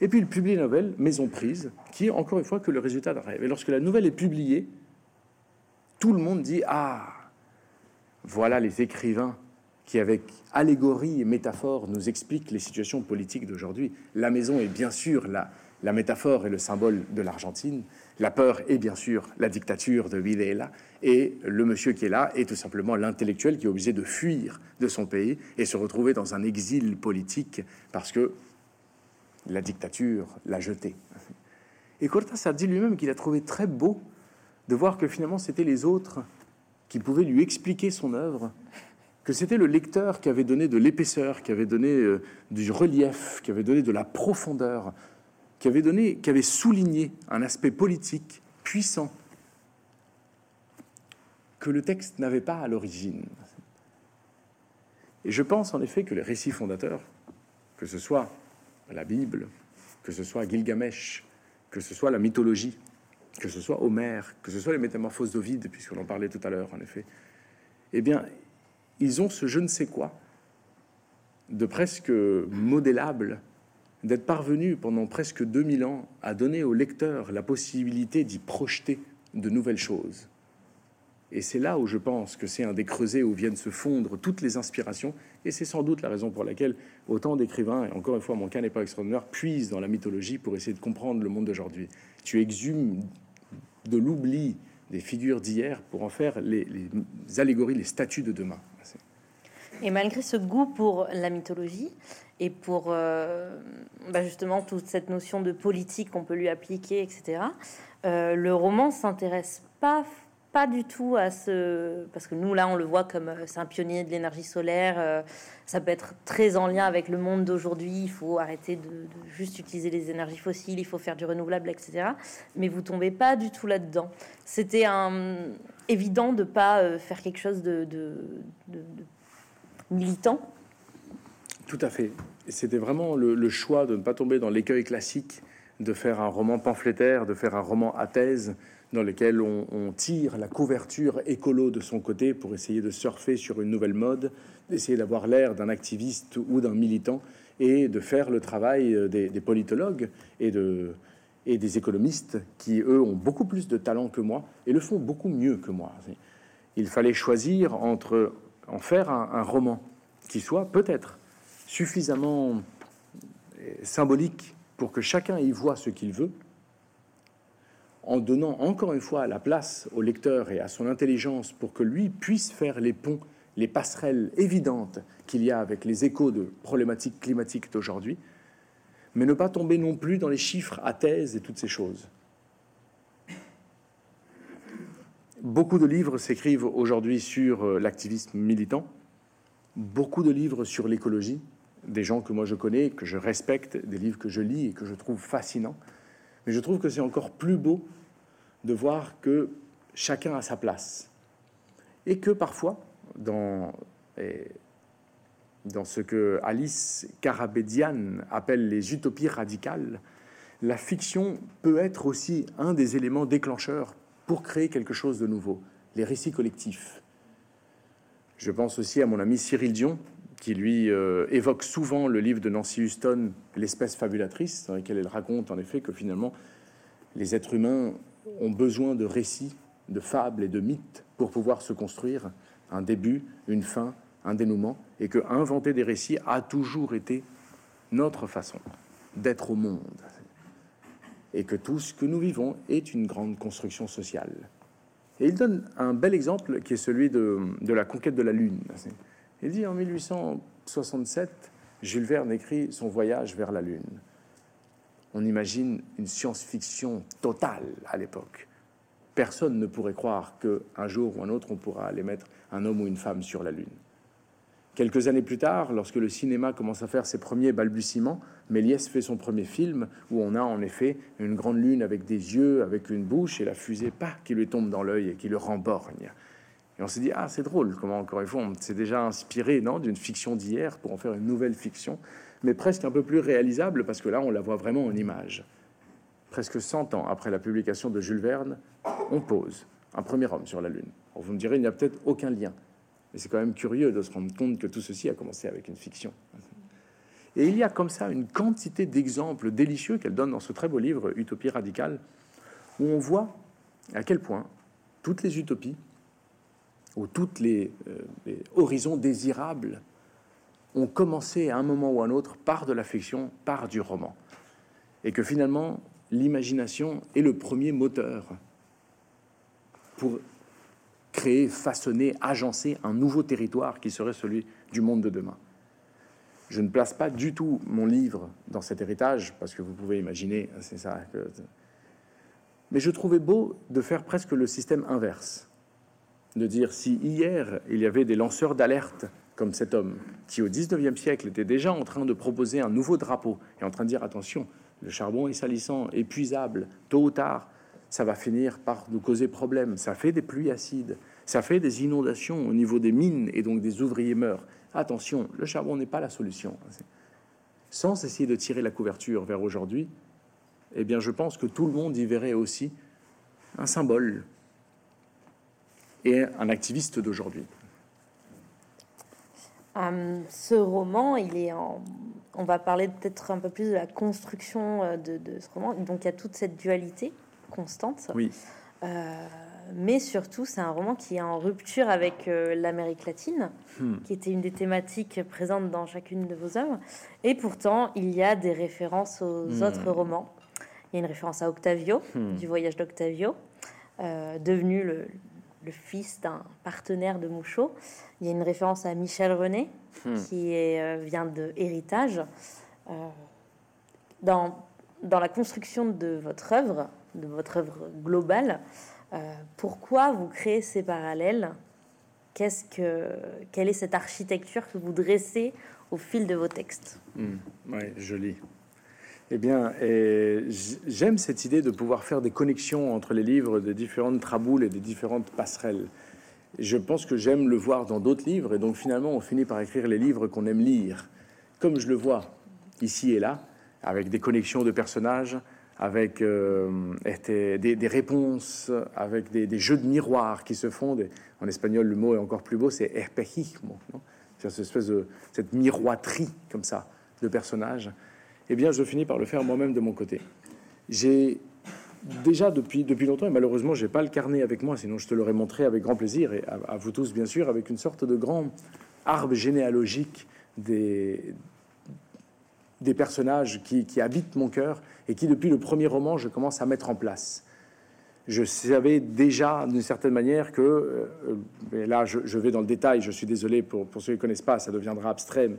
Et puis il publie la nouvelle, Maison prise, qui est encore une fois que le résultat d'un rêve. Et lorsque la nouvelle est publiée, tout le monde dit Ah, voilà les écrivains qui, avec allégorie et métaphore, nous expliquent les situations politiques d'aujourd'hui. La maison est bien sûr la, la métaphore et le symbole de l'Argentine. La peur est bien sûr la dictature de Videla. Et le monsieur qui est là est tout simplement l'intellectuel qui est obligé de fuir de son pays et se retrouver dans un exil politique parce que la dictature l'a jeté. Et Cortázar dit lui-même qu'il a trouvé très beau de voir que finalement c'était les autres qui pouvaient lui expliquer son œuvre, que c'était le lecteur qui avait donné de l'épaisseur, qui avait donné euh, du relief, qui avait donné de la profondeur, qui avait donné, qui avait souligné un aspect politique puissant que le texte n'avait pas à l'origine. Et je pense en effet que les récits fondateurs, que ce soit la Bible, que ce soit Gilgamesh, que ce soit la mythologie, que ce soit Homère, que ce soit les métamorphoses d'Ovide, puisqu'on en parlait tout à l'heure, en effet, eh bien, ils ont ce je ne sais quoi de presque modélable, d'être parvenus pendant presque 2000 ans à donner au lecteur la possibilité d'y projeter de nouvelles choses. Et c'est là où je pense que c'est un des creusets où viennent se fondre toutes les inspirations, et c'est sans doute la raison pour laquelle autant d'écrivains, et encore une fois, mon cas n'est pas extraordinaire, puisent dans la mythologie pour essayer de comprendre le monde d'aujourd'hui. Tu exhumes de l'oubli des figures d'hier pour en faire les, allégories, les statues de demain. Et malgré ce goût pour la mythologie et pour euh, bah, justement toute cette notion de politique qu'on peut lui appliquer, etc., euh, le roman s'intéresse pas pas du tout à ce parce que nous là on le voit comme euh, c'est un pionnier de l'énergie solaire ça peut être très en lien avec le monde d'aujourd'hui il faut arrêter de, juste utiliser les énergies fossiles il faut faire du renouvelable etc mais vous tombez pas du tout là dedans c'était évident de pas faire quelque chose de, militant. Tout à fait. C'était vraiment le, choix de ne pas tomber dans l'écueil classique de faire un roman pamphlétaire, de faire un roman à thèse, dans lequel on, tire la couverture écolo de son côté pour essayer de surfer sur une nouvelle mode, d'essayer d'avoir l'air d'un activiste ou d'un militant, et de faire le travail euh, des, politologues et, de, et des économistes qui, eux, ont beaucoup plus de talent que moi et le font beaucoup mieux que moi. Il fallait choisir entre en faire un roman qui soit peut-être suffisamment euh, symbolique pour que chacun y voit ce qu'il veut, en donnant encore une fois la place au lecteur et à son intelligence pour que lui puisse faire les ponts, les passerelles évidentes qu'il y a avec les échos de problématiques climatiques d'aujourd'hui, mais ne pas tomber non plus dans les chiffres à thèse et toutes ces choses. Beaucoup de livres s'écrivent aujourd'hui sur euh, l'activisme militant, beaucoup de livres sur l'écologie, des gens que moi je connais, que je respecte, des livres que je lis et que je trouve fascinants. Mais je trouve que c'est encore plus beau de voir que chacun a sa place. Et que parfois, dans, ce que Alice Karabedian appelle les utopies radicales, la fiction peut être aussi un des éléments déclencheurs pour créer quelque chose de nouveau, les récits collectifs. Je pense aussi à mon ami Cyril Dion, qui lui euh, évoque souvent le livre de Nancy Houston, L'espèce fabulatrice, dans lequel elle raconte en effet que finalement les êtres humains ont besoin de récits, de fables et de mythes pour pouvoir se construire un début, une fin, un dénouement, et que inventer des récits a toujours été notre façon d'être au monde, et que tout ce que nous vivons est une grande construction sociale. Et il donne un bel exemple qui est celui de, de la conquête de la Lune. Il dit en 1867, Jules Verne écrit son voyage vers la Lune. On imagine une science-fiction totale à l'époque. Personne ne pourrait croire qu'un jour ou un autre, on pourra aller mettre un homme ou une femme sur la Lune. Quelques années plus tard, lorsque le cinéma commence à faire ses premiers balbutiements, Méliès fait son premier film où on a en effet une grande lune avec des yeux, avec une bouche et la fusée pas qui lui tombe dans l'œil et qui le remborgne. Et on s'est dit, ah, c'est drôle, comment encore une fois, on s'est déjà inspiré non, d'une fiction d'hier pour en faire une nouvelle fiction, mais presque un peu plus réalisable parce que là, on la voit vraiment en image. Presque 100 ans après la publication de Jules Verne, on pose un premier homme sur la Lune. vous me direz, il n'y a peut-être aucun lien. Mais c'est quand même curieux de se rendre compte que tout ceci a commencé avec une fiction. Et il y a comme ça une quantité d'exemples délicieux qu'elle donne dans ce très beau livre, Utopie radicale, où on voit à quel point toutes les utopies où toutes euh, les, horizons désirables ont commencé à un moment ou à un autre par de la fiction, par du roman. Et que finalement, l'imagination est le premier moteur pour créer, façonner, agencer un nouveau territoire qui serait celui du monde de demain. Je ne place pas du tout mon livre dans cet héritage, parce que vous pouvez imaginer, c'est ça. Mais je trouvais beau de faire presque le système inverse de dire si hier il y avait des lanceurs d'alerte comme cet homme, qui au 19e siècle était déjà en train de proposer un nouveau drapeau et en train de dire attention, le charbon est salissant, épuisable, tôt ou tard, ça va finir par nous causer problème. Ça fait des pluies acides, ça fait des inondations au niveau des mines et donc des ouvriers meurent. Attention, le charbon n'est pas la solution. Sans essayer de tirer la couverture vers aujourd'hui, eh bien, je pense que tout le monde y verrait aussi un symbole, et un activiste d'aujourd'hui. Euh, ce roman, il est en... on va parler peut-être un peu plus de la construction euh, de, ce roman. Donc il y a toute cette dualité constante. Oui. Euh, mais surtout, c'est un roman qui est en rupture avec l'Amérique latine, hmm. qui était une des thématiques présentes dans chacune de vos œuvres. Et pourtant, il y a des références aux hmm. autres romans. Il y a une référence à Octavio, hmm. du voyage d'Octavio, devenu le, le fils d'un partenaire de Mouchot. Il y a une référence à Michel René, hmm. qui est, euh, vient de Héritage. Euh, dans, dans la construction de votre œuvre, de votre œuvre globale, euh, pourquoi vous créez ces parallèles? Qu'est-ce que, Quelle est cette architecture que vous dressez au fil de vos textes? Hmm. Oui, joli. Eh bien, j'aime cette idée de pouvoir faire des connexions entre les livres de différentes traboules et des différentes passerelles. Je pense que j'aime le voir dans d'autres livres, et donc finalement, on finit par écrire les livres qu'on aime lire, comme je le vois ici et là, avec des connexions de personnages, avec euh, des, réponses, avec des, jeux de miroirs qui se font. en espagnol, le mot est encore plus beau, c'est espejismo, c'est cette espèce de cette miroiterie comme ça de personnages eh bien, je finis par le faire moi-même de mon côté. J'ai déjà depuis, depuis longtemps, et malheureusement, j'ai pas le carnet avec moi, sinon je te l'aurais montré avec grand plaisir, et à, vous tous, bien sûr, avec une sorte de grand arbre généalogique des, des personnages qui, habitent mon cœur et qui, depuis le premier roman, je commence à mettre en place. Je savais déjà, d'une certaine manière, que, euh, et là je, je, vais dans le détail, je suis désolé pour, pour ceux qui ne connaissent pas, ça deviendra abstrait,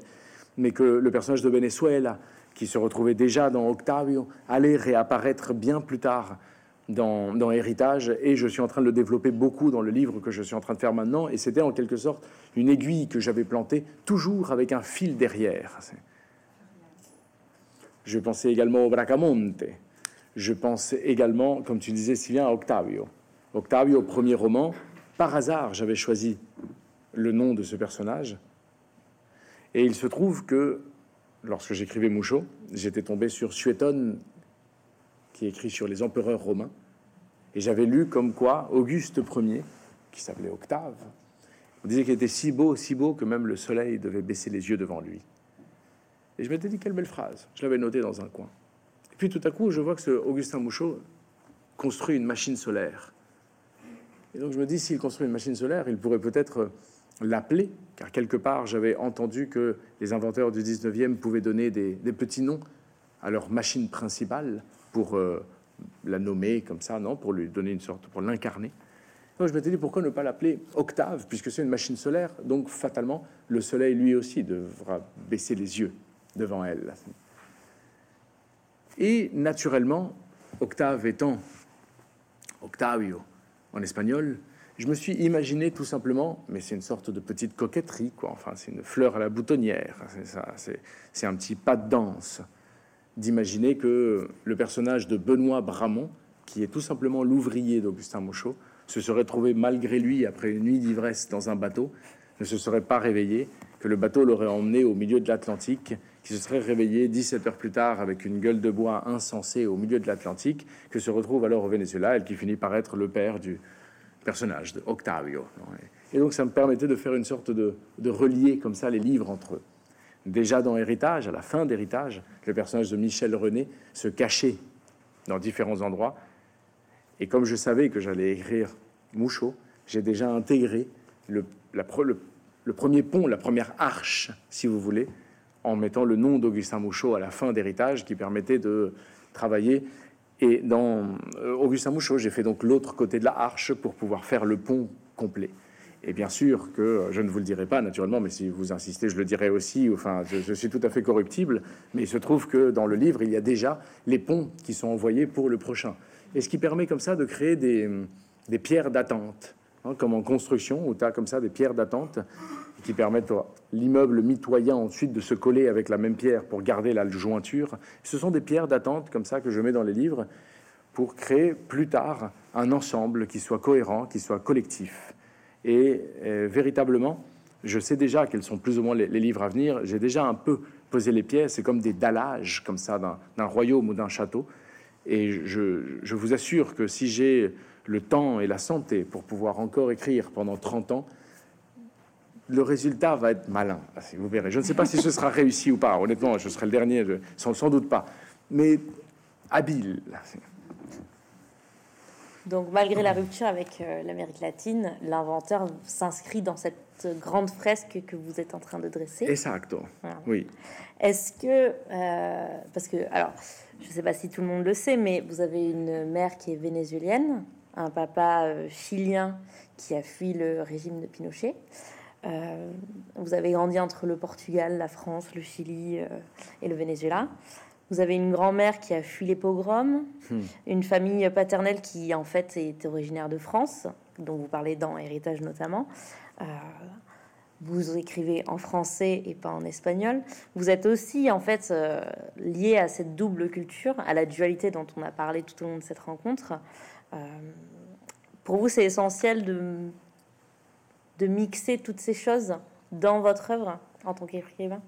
mais que le personnage de Venezuela qui se retrouvait déjà dans Octavio, allait réapparaître bien plus tard dans, dans, Héritage, et je suis en train de le développer beaucoup dans le livre que je suis en train de faire maintenant, et c'était en quelque sorte une aiguille que j'avais plantée, toujours avec un fil derrière. Je pensais également au Bracamonte, je pensais également, comme tu disais si bien, à Octavio. Octavio, premier roman, par hasard, j'avais choisi le nom de ce personnage, et il se trouve que lorsque j'écrivais Mouchot, j'étais tombé sur Suétone, qui écrit sur les empereurs romains, et j'avais lu comme quoi Auguste Ier, qui s'appelait Octave, on disait qu'il était si beau, si beau que même le soleil devait baisser les yeux devant lui. Et je m'étais dit quelle belle phrase. Je l'avais noté dans un coin. Et puis tout à coup, je vois que ce Augustin Mouchot construit une machine solaire. Et donc je me dis s'il construit une machine solaire, il pourrait peut-être l'appeler, car quelque part j'avais entendu que les inventeurs du 19e pouvaient donner des, petits noms à leur machine principale pour euh, la nommer comme ça, non, pour lui donner une sorte, pour l'incarner. Donc je m'étais dit pourquoi ne pas l'appeler Octave, puisque c'est une machine solaire, donc fatalement le Soleil lui aussi devra baisser les yeux devant elle. Et naturellement, Octave étant Octavio en espagnol, je me suis imaginé tout simplement, mais c'est une sorte de petite coquetterie, quoi. Enfin, c'est une fleur à la boutonnière. C'est ça. C'est un petit pas de danse d'imaginer que le personnage de Benoît Bramont, qui est tout simplement l'ouvrier d'Augustin Mochot, se serait trouvé malgré lui après une nuit d'ivresse dans un bateau, ne se serait pas réveillé, que le bateau l'aurait emmené au milieu de l'Atlantique, qui se serait réveillé 17 heures plus tard avec une gueule de bois insensée au milieu de l'Atlantique, que se retrouve alors au Venezuela, et qui finit par être le père du, personnage de Octavio. Et donc ça me permettait de faire une sorte de, de relier comme ça les livres entre eux. Déjà dans Héritage, à la fin d'Héritage, le personnage de Michel René se cachait dans différents endroits. Et comme je savais que j'allais écrire Mouchot, j'ai déjà intégré le, le, premier pont, la première arche, si vous voulez, en mettant le nom d'Augustin Mouchot à la fin d'Héritage, qui permettait de travailler et dans euh, Augustin Mouchot, j'ai fait donc l'autre côté de la arche pour pouvoir faire le pont complet. Et bien sûr que euh, je ne vous le dirai pas naturellement, mais si vous insistez, je le dirai aussi. Enfin, je, suis tout à fait corruptible, mais il se trouve que dans le livre, il y a déjà les ponts qui sont envoyés pour le prochain. Et ce qui permet comme ça de créer des, des pierres d'attente, hein, comme en construction, où tu as comme ça des pierres d'attente qui permettent l'immeuble mitoyen ensuite de se coller avec la même pierre pour garder la jointure. Ce sont des pierres d'attente comme ça que je mets dans les livres pour créer plus tard un ensemble qui soit cohérent, qui soit collectif. Et euh, véritablement, je sais déjà quels sont plus ou moins les, livres à venir. J'ai déjà un peu posé les pièces. C'est comme des dallages comme ça d'un royaume ou d'un château. Et je vous assure que si j'ai le temps et la santé pour pouvoir encore écrire pendant 30 ans, le résultat va être malin. Vous verrez. Je ne sais pas si ce sera réussi ou pas. Honnêtement, je serai le dernier, sans, sans doute pas. Mais habile. Donc, malgré la rupture avec euh, l'Amérique latine, l'inventeur s'inscrit dans cette grande fresque que vous êtes en train de dresser. Exacto. Oui. Est-ce que, euh, parce que, alors, je ne sais pas si tout le monde le sait, mais vous avez une mère qui est vénézuélienne, un papa euh, chilien qui a fui le régime de Pinochet. Euh, vous avez grandi entre le Portugal, la France, le Chili euh, et le Venezuela. Vous avez une grand-mère qui a fui les pogroms, hmm. une famille paternelle qui en fait est originaire de France, dont vous parlez dans Héritage notamment. Euh, vous écrivez en français et pas en espagnol. Vous êtes aussi en fait lié à cette double culture, à la dualité dont on a parlé tout au long de cette rencontre. Euh, pour vous, c'est essentiel de, de mixer toutes ces choses dans votre œuvre en tant qu'écrivain?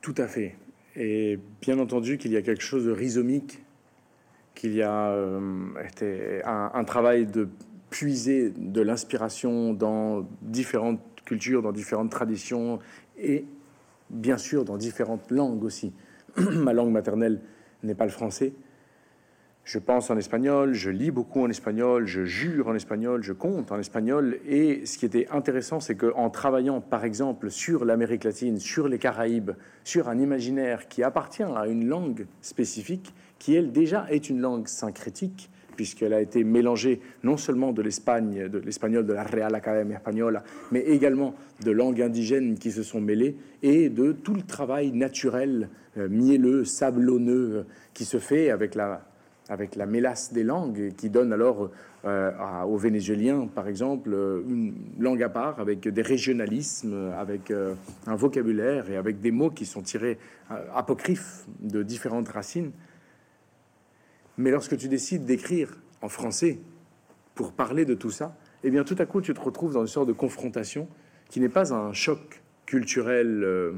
Tout à fait. Et bien entendu qu'il y a quelque chose de rhizomique, qu'il y a euh, un, un travail de puiser de l'inspiration dans différentes cultures, dans différentes traditions et bien sûr dans différentes langues aussi. Ma langue maternelle n'est pas le français. Je pense en espagnol, je lis beaucoup en espagnol, je jure en espagnol, je compte en espagnol. Et ce qui était intéressant, c'est qu'en travaillant, par exemple, sur l'Amérique latine, sur les Caraïbes, sur un imaginaire qui appartient à une langue spécifique, qui elle déjà est une langue syncrétique, puisqu'elle a été mélangée non seulement de l'Espagne, de l'espagnol de la Real Academia Española, mais également de langues indigènes qui se sont mêlées et de tout le travail naturel, euh, mielleux, sablonneux, euh, qui se fait avec la, avec la mélasse des langues, qui donne alors euh, aux Vénézuéliens, par exemple, une langue à part, avec des régionalismes, avec un vocabulaire et avec des mots qui sont tirés apocryphes de différentes racines. Mais lorsque tu décides d'écrire en français pour parler de tout ça, eh bien tout à coup tu te retrouves dans une sorte de confrontation qui n'est pas un choc culturel euh,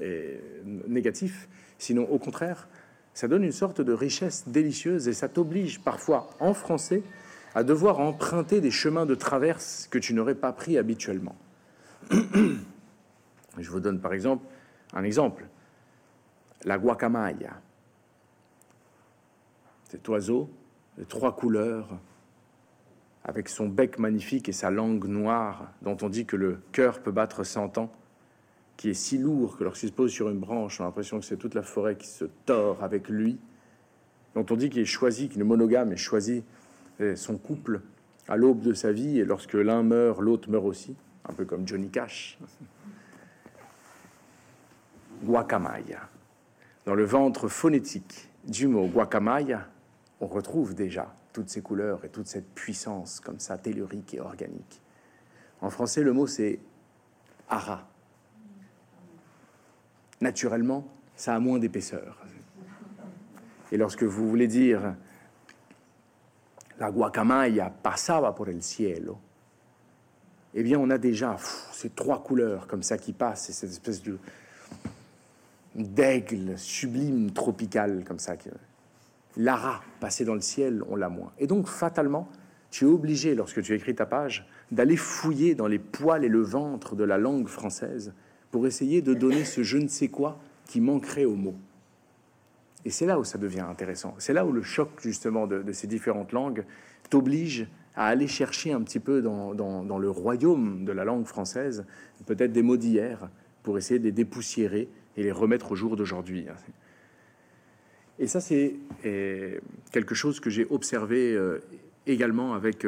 et négatif, sinon au contraire, ça donne une sorte de richesse délicieuse et ça t'oblige parfois en français à devoir emprunter des chemins de traverse que tu n'aurais pas pris habituellement. Je vous donne par exemple un exemple. La guacamaya. Cet oiseau de trois couleurs, avec son bec magnifique et sa langue noire, dont on dit que le cœur peut battre cent ans, qui est si lourd que lorsqu'il se pose sur une branche, on a l'impression que c'est toute la forêt qui se tord avec lui, dont on dit qu'il est choisi, qu'il est monogame et choisi son couple à l'aube de sa vie, et lorsque l'un meurt, l'autre meurt aussi, un peu comme Johnny Cash. Guacamaya. Dans le ventre phonétique du mot guacamaya, on retrouve déjà toutes ces couleurs et toute cette puissance comme ça, tellurique et organique. En français, le mot c'est ara. Naturellement, ça a moins d'épaisseur. Et lorsque vous voulez dire la guacamaya passava por el cielo, eh bien, on a déjà ces trois couleurs comme ça qui passent, et cette espèce de d'aigle sublime tropical comme ça Lara passée dans le ciel, on l'a moins. Et donc, fatalement, tu es obligé, lorsque tu écris ta page, d'aller fouiller dans les poils et le ventre de la langue française pour essayer de donner ce je ne sais quoi qui manquerait au mot. Et c'est là où ça devient intéressant. C'est là où le choc, justement, de, ces différentes langues t'oblige à aller chercher un petit peu dans, dans, le royaume de la langue française, peut-être des mots d'hier, pour essayer de les dépoussiérer et les remettre au jour d'aujourd'hui. Et ça, c'est euh, quelque chose que j'ai observé euh, également avec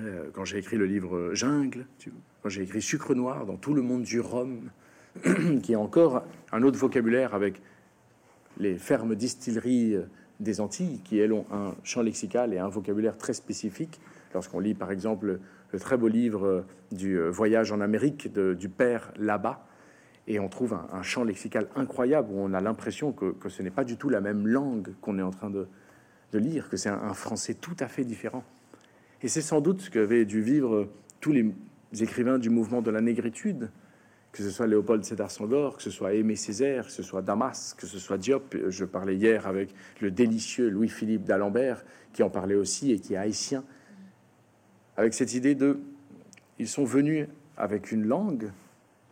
euh, quand j'ai écrit le livre Jungle, quand j'ai écrit Sucre Noir dans tout le monde du rhum, qui est encore un autre vocabulaire avec les fermes distilleries des Antilles, qui elles ont un champ lexical et un vocabulaire très spécifique. Lorsqu'on lit par exemple le très beau livre du voyage en Amérique du père là-bas, et on trouve un, champ lexical incroyable où on a l'impression que, ce n'est pas du tout la même langue qu'on est en train de, lire, que c'est un, français tout à fait différent. Et c'est sans doute ce qu'avaient dû vivre tous les écrivains du mouvement de la négritude, que ce soit Léopold Sédar Senghor, que ce soit Aimé Césaire, que ce soit Damas, que ce soit Diop. Je parlais hier avec le délicieux Louis-Philippe d'Alembert, qui en parlait aussi et qui est haïtien, avec cette idée de... Ils sont venus avec une langue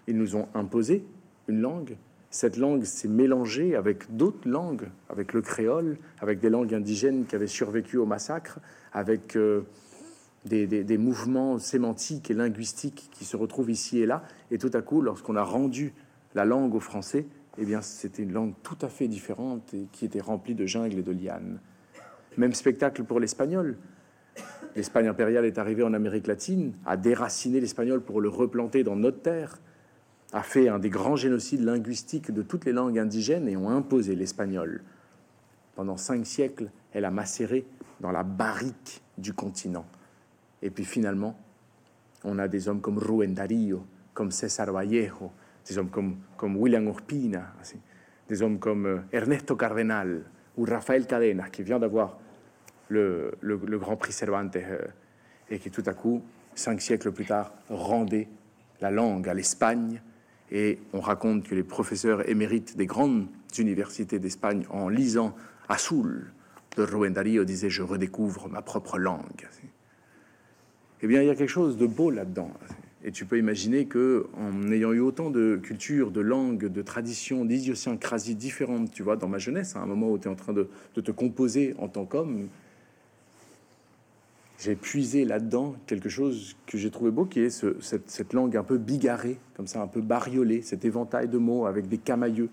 ils nous ont imposé une langue. Cette langue s'est mélangée avec d'autres langues, avec le créole, avec des langues indigènes qui avaient survécu au massacre, avec euh, des, mouvements sémantiques et linguistiques qui se retrouvent ici et là. Et tout à coup, lorsqu'on a rendu la langue aux Français, eh bien, c'était une langue tout à fait différente et qui était remplie de jungle et de lianes. Même spectacle pour l'espagnol. L'Espagne impériale est arrivée en Amérique latine, a déraciné l'espagnol pour le replanter dans notre terre a fait un des grands génocides linguistiques de toutes les langues indigènes et ont imposé l'espagnol. Pendant cinq siècles, elle a macéré dans la barrique du continent. Et puis finalement, on a des hommes comme Ruen Darío comme César Vallejo, des hommes comme, William Urpina, des hommes comme euh, Ernesto Cardenal ou Rafael Cadenas, qui vient d'avoir le, le, Grand Prix Cervantes euh, et qui tout à coup, cinq siècles plus tard, rendait la langue à l'Espagne. Et on raconte que les professeurs émérites des grandes universités d'Espagne, en lisant Azul de Rubén Darío, disaient Je redécouvre ma propre langue. Eh bien, il y a quelque chose de beau là-dedans. Et tu peux imaginer que, en ayant eu autant de cultures, de langues, de traditions, d'idiosyncrasies différentes, tu vois, dans ma jeunesse, à un moment où tu es en train de, te composer en tant qu'homme, j'ai puisé là-dedans quelque chose que j'ai trouvé beau, qui est cette, cette, langue un peu bigarrée, comme ça, un peu bariolée, cet éventail de mots avec des camailleux,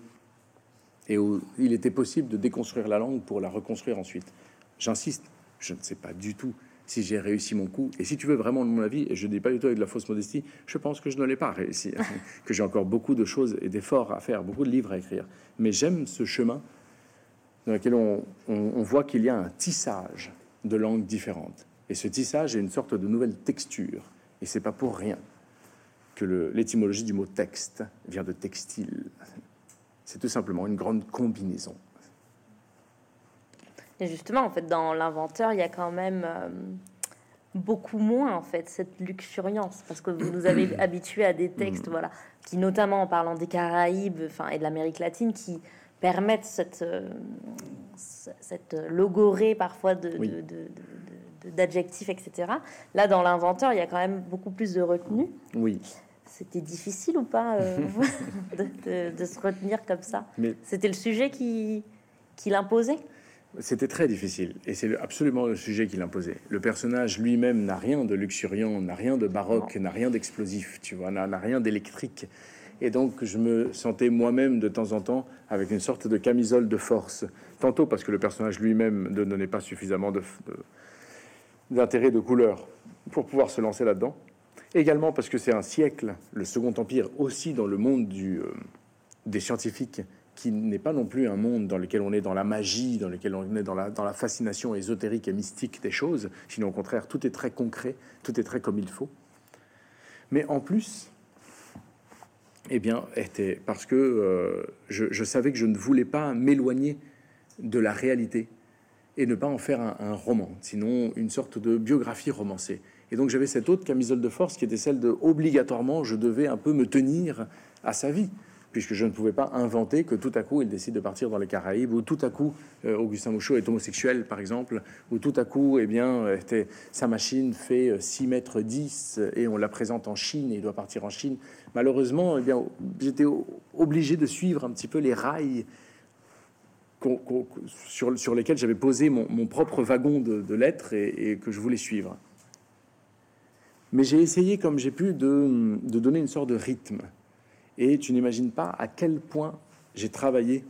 et où il était possible de déconstruire la langue pour la reconstruire ensuite. J'insiste, je ne sais pas du tout si j'ai réussi mon coup. Et si tu veux vraiment mon avis, et je ne dis pas du tout avec de la fausse modestie, je pense que je ne l'ai pas réussi, que j'ai encore beaucoup de choses et d'efforts à faire, beaucoup de livres à écrire. Mais j'aime ce chemin dans lequel on, voit qu'il y a un tissage de langues différentes. Et ce tissage est une sorte de nouvelle texture. Et c'est pas pour rien que l'étymologie du mot texte vient de textile. C'est tout simplement une grande combinaison. Et justement, en fait, dans l'inventeur, il y a quand même euh, beaucoup moins en fait cette luxuriance parce que vous nous avez habitués à des textes, voilà, qui notamment en parlant des Caraïbes, enfin et de l'Amérique latine, qui permettent cette euh, cette logorée parfois de, d'adjectifs, etc. Là, dans l'inventeur, il y a quand même beaucoup plus de retenue. Oui. C'était difficile ou pas euh, de, se retenir comme ça? C'était le sujet qui, qui l'imposait? C'était très difficile, et c'est absolument le sujet qui l'imposait. Le personnage lui-même n'a rien de luxuriant, n'a rien de baroque, n'a rien d'explosif, tu vois, n'a rien d'électrique. Et donc, je me sentais moi-même de temps en temps avec une sorte de camisole de force. Tantôt parce que le personnage lui-même ne donnait pas suffisamment d'intérêt de, de couleur pour pouvoir se lancer là-dedans. Également parce que c'est un siècle, le Second Empire, aussi dans le monde du, euh, des scientifiques, qui n'est pas non plus un monde dans lequel on est dans la magie, dans lequel on est dans la, fascination ésotérique et mystique des choses, sinon au contraire, tout est très concret, tout est très comme il faut. Mais en plus, eh bien, était parce que euh, je, savais que je ne voulais pas m'éloigner de la réalité et ne pas en faire un, un, roman, sinon une sorte de biographie romancée. Et donc j'avais cette autre camisole de force qui était celle de obligatoirement je devais un peu me tenir à sa vie puisque je ne pouvais pas inventer que tout à coup il décide de partir dans les Caraïbes, ou tout à coup euh, Augustin Mouchot est homosexuel, par exemple, ou tout à coup, eh bien, était, sa machine fait 6 euh, mètres 10 et on la présente en Chine et il doit partir en Chine. Malheureusement, eh bien, j'étais obligé de suivre un petit peu les rails sur, lesquels j'avais posé mon, propre wagon de, lettres et, que je voulais suivre. Mais j'ai essayé, comme j'ai pu, de donner une sorte de rythme et tu n'imagines pas à quel point j'ai travaillé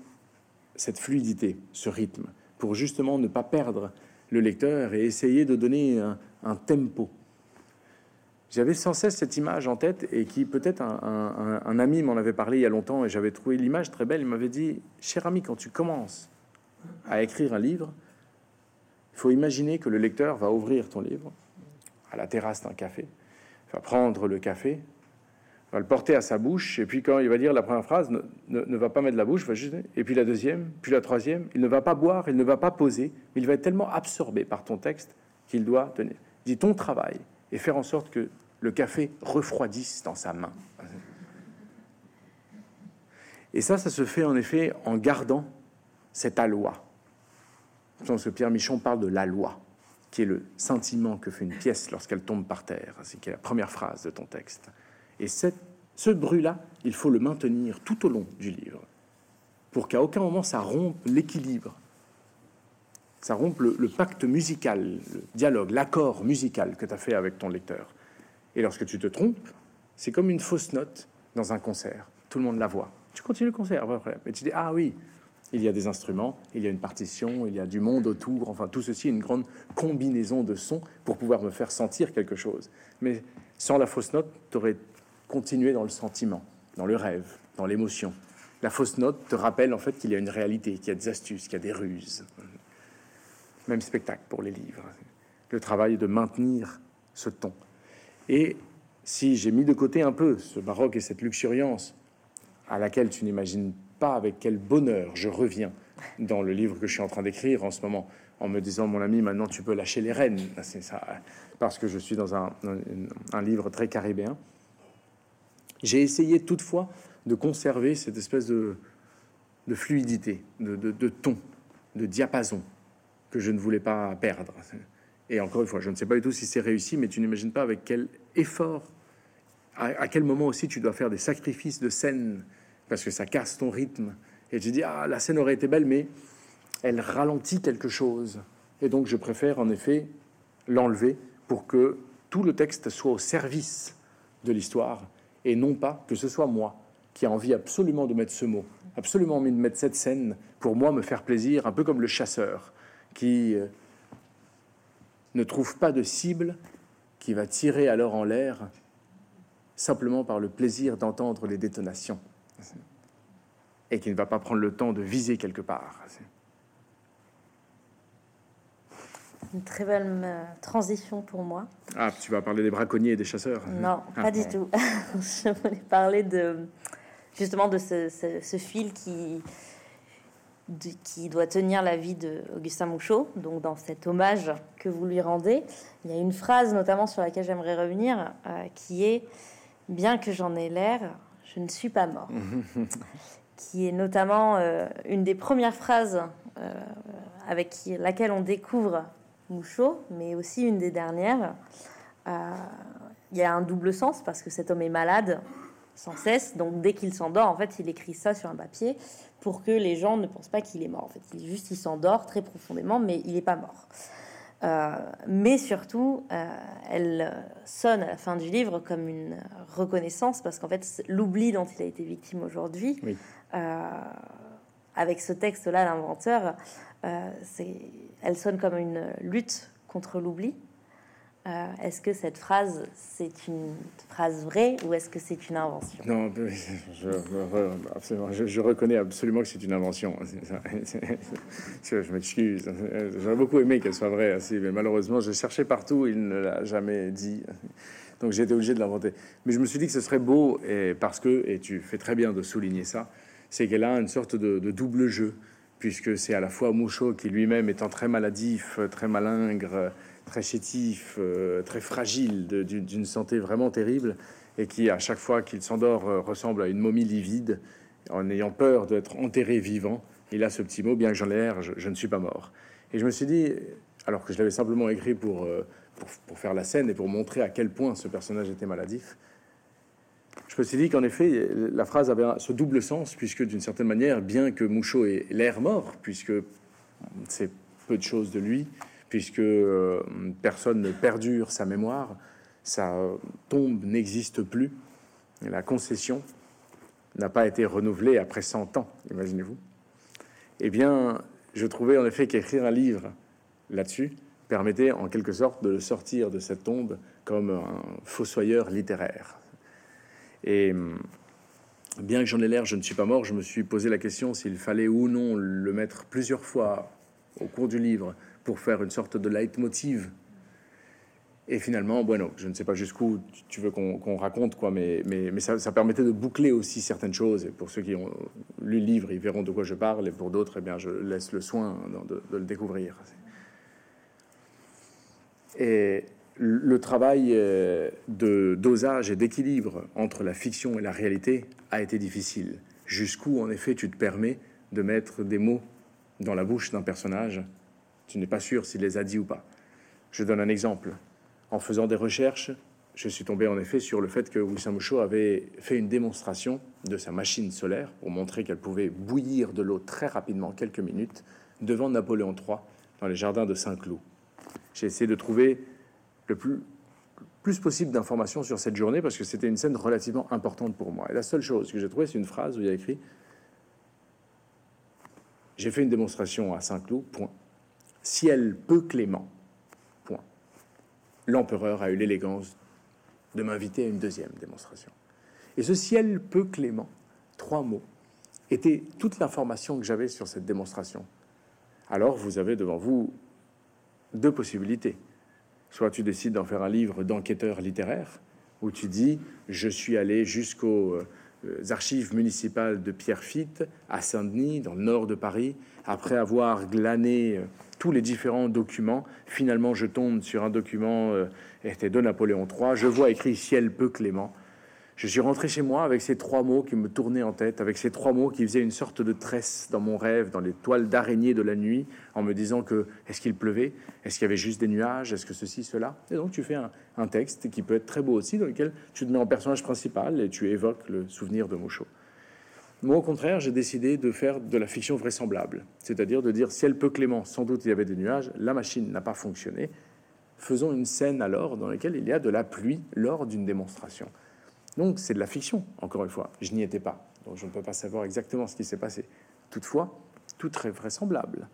cette fluidité, ce rythme, pour justement ne pas perdre le lecteur et essayer de donner un, tempo. J'avais sans cesse cette image en tête et qui peut-être un, ami m'en avait parlé il y a longtemps et j'avais trouvé l'image très belle. Il m'avait dit, cher ami, quand tu commences à écrire un livre, il faut imaginer que le lecteur va ouvrir ton livre à la terrasse d'un café, va prendre le café, va le porter à sa bouche, et puis quand il va dire la première phrase, ne, va pas mettre la bouche, va juste, et puis la deuxième, puis la troisième, il ne va pas boire, il ne va pas poser, mais il va être tellement absorbé par ton texte qu'il doit tenir. Dis ton travail et faire en sorte que le café refroidisse dans sa main. Et ça, ça se fait en effet en gardant cette aloi. Je pense que Pierre Michon parle de la loi, qui est le sentiment que fait une pièce lorsqu'elle tombe par terre. C'est la première phrase de ton texte. Et ce bruit-là, il faut le maintenir tout au long du livre, pour qu'à aucun moment ça rompe l'équilibre, ça rompe le, pacte musical, le dialogue, l'accord musical que tu as fait avec ton lecteur. Et lorsque tu te trompes, c'est comme une fausse note dans un concert. Tout le monde la voit. Tu continues le concert, après, mais tu dis ah oui, il y a des instruments, il y a une partition, il y a du monde autour. Enfin, tout ceci est une grande combinaison de sons pour pouvoir me faire sentir quelque chose. Mais sans la fausse note, tu aurais continuer dans le sentiment, dans le rêve, dans l'émotion. La fausse note te rappelle en fait qu'il y a une réalité, qu'il y a des astuces, qu'il y a des ruses. Même spectacle pour les livres. Le travail de maintenir ce ton. Et si j'ai mis de côté un peu ce baroque et cette luxuriance à laquelle tu n'imagines pas avec quel bonheur je reviens dans le livre que je suis en train d'écrire en ce moment, en me disant, mon ami, maintenant tu peux lâcher les rênes, c'est ça, parce que je suis dans un, livre très caribéen. J'ai essayé toutefois de conserver cette espèce de, fluidité, de ton, de diapason que je ne voulais pas perdre. Et encore une fois, je ne sais pas du tout si c'est réussi, mais tu n'imagines pas avec quel effort, à, quel moment aussi tu dois faire des sacrifices de scène, parce que ça casse ton rythme. Et tu dis, ah, la scène aurait été belle, mais elle ralentit quelque chose. Et donc, je préfère en effet l'enlever pour que tout le texte soit au service de l'histoire et non pas que ce soit moi qui a envie absolument de mettre ce mot, absolument envie de mettre cette scène pour moi me faire plaisir, un peu comme le chasseur qui euh, ne trouve pas de cible, qui va tirer alors en l'air simplement par le plaisir d'entendre les détonations et qui ne va pas prendre le temps de viser quelque part. Une très belle euh, transition pour moi. Ah, tu vas parler des braconniers et des chasseurs Non, pas du tout. Je voulais parler de justement de ce fil qui, qui doit tenir la vie d'Augustin Mouchot. Donc, dans cet hommage que vous lui rendez, il y a une phrase notamment sur laquelle j'aimerais revenir, euh, qui est Bien que j'en ai l'air, je ne suis pas mort. qui est notamment euh, une des premières phrases euh, avec laquelle on découvre Mouchot, mais aussi une des dernières. Il y a un double sens parce que cet homme est malade sans cesse, donc dès qu'il s'endort, en fait, il écrit ça sur un papier pour que les gens ne pensent pas qu'il est mort. En fait, il juste il s'endort très profondément, mais il n'est pas mort. Euh, mais surtout, euh, elle sonne à la fin du livre comme une reconnaissance parce qu'en fait, l'oubli dont il a été victime aujourd'hui, euh, avec ce texte-là, l'inventeur, elle sonne comme une lutte contre l'oubli. Euh, est-ce que cette phrase, c'est une phrase vraie ou est-ce que c'est une invention? Non, je, je, reconnais absolument que c'est une invention. je m'excuse. J'aurais beaucoup aimé qu'elle soit vraie, mais malheureusement, j'ai cherché partout, il ne l'a jamais dit. Donc j'ai été obligé de l'inventer. Mais je me suis dit que ce serait beau, et parce que, et tu fais très bien de souligner ça, c'est qu'elle a une sorte de double jeu, puisque c'est à la fois Mouchot qui lui-même étant très maladif, très malingre, très chétif, euh, très fragile, d'une santé vraiment terrible, et qui, à chaque fois qu'il s'endort, euh, ressemble à une momie livide, en ayant peur d'être enterré vivant. Il a ce petit mot, bien que j'en ai l'air, je, ne suis pas mort. Et je me suis dit, alors que je l'avais simplement écrit euh, pour, pour, faire la scène et pour montrer à quel point ce personnage était maladif, je me suis dit qu'en effet, la phrase avait ce double sens, puisque d'une certaine manière, bien que Mouchot ait l'air mort, puisque c'est peu de choses de lui, puisque euh, personne ne perdure sa mémoire, sa tombe n'existe plus, la concession n'a pas été renouvelée après 100 ans, imaginez-vous. Eh bien, je trouvais en effet qu'écrire un livre là-dessus permettait en quelque sorte de le sortir de cette tombe comme un fossoyeur littéraire. Et bien que j'en ai l'air, je ne suis pas mort, je me suis posé la question s'il fallait ou non le mettre plusieurs fois au cours du livre pour faire une sorte de leitmotiv. Et finalement, bueno, je ne sais pas jusqu'où tu veux qu'on raconte, quoi, mais, mais, ça, permettait de boucler aussi certaines choses. Et pour ceux qui ont lu le livre, ils verront de quoi je parle, et pour d'autres, eh bien, je laisse le soin de, le découvrir. Et le travail euh, de dosage et d'équilibre entre la fiction et la réalité a été difficile. Jusqu'où, en effet, tu te permets de mettre des mots dans la bouche d'un personnage tu n'es pas sûr s'il les a dit ou pas. Je donne un exemple. En faisant des recherches, je suis tombé en effet sur le fait que Wissam Mouchot avait fait une démonstration de sa machine solaire pour montrer qu'elle pouvait bouillir de l'eau très rapidement, quelques minutes, devant Napoléon III dans les jardins de Saint-Cloud. J'ai essayé de trouver le plus, possible d'informations sur cette journée parce que c'était une scène relativement importante pour moi. Et la seule chose que j'ai trouvée, c'est une phrase où il a écrit J'ai fait une démonstration à Saint-Cloud, point ciel peu clément. L'empereur a eu l'élégance de m'inviter à une deuxième démonstration. Et ce ciel peu clément, trois mots, était toute l'information que j'avais sur cette démonstration. Alors vous avez devant vous deux possibilités. Soit tu décides d'en faire un livre d'enquêteur littéraire, où tu dis Je suis allé jusqu'aux euh, archives municipales de Pierrefitte, à Saint-Denis, dans le nord de Paris. Après avoir glané euh, tous les différents documents, finalement, je tombe sur un document euh, de Napoléon III. Je vois écrit Ciel peu clément. Je suis rentré chez moi avec ces trois mots qui me tournaient en tête, avec ces trois mots qui faisaient une sorte de tresse dans mon rêve, dans les toiles d'araignée de la nuit, en me disant que est-ce qu'il pleuvait, est-ce qu'il y avait juste des nuages, est-ce que ceci, cela? Et donc tu fais un, texte qui peut être très beau aussi, dans lequel tu te mets en personnage principal et tu évoques le souvenir de Mouchot. Moi, au contraire, j'ai décidé de faire de la fiction vraisemblable, c'est-à-dire de dire ciel peu clément, sans doute il y avait des nuages, la machine n'a pas fonctionné. Faisons une scène alors dans laquelle il y a de la pluie lors d'une démonstration. Donc c'est de la fiction, encore une fois. Je n'y étais pas, donc je ne peux pas savoir exactement ce qui s'est passé. Toutefois, tout très vraisemblable.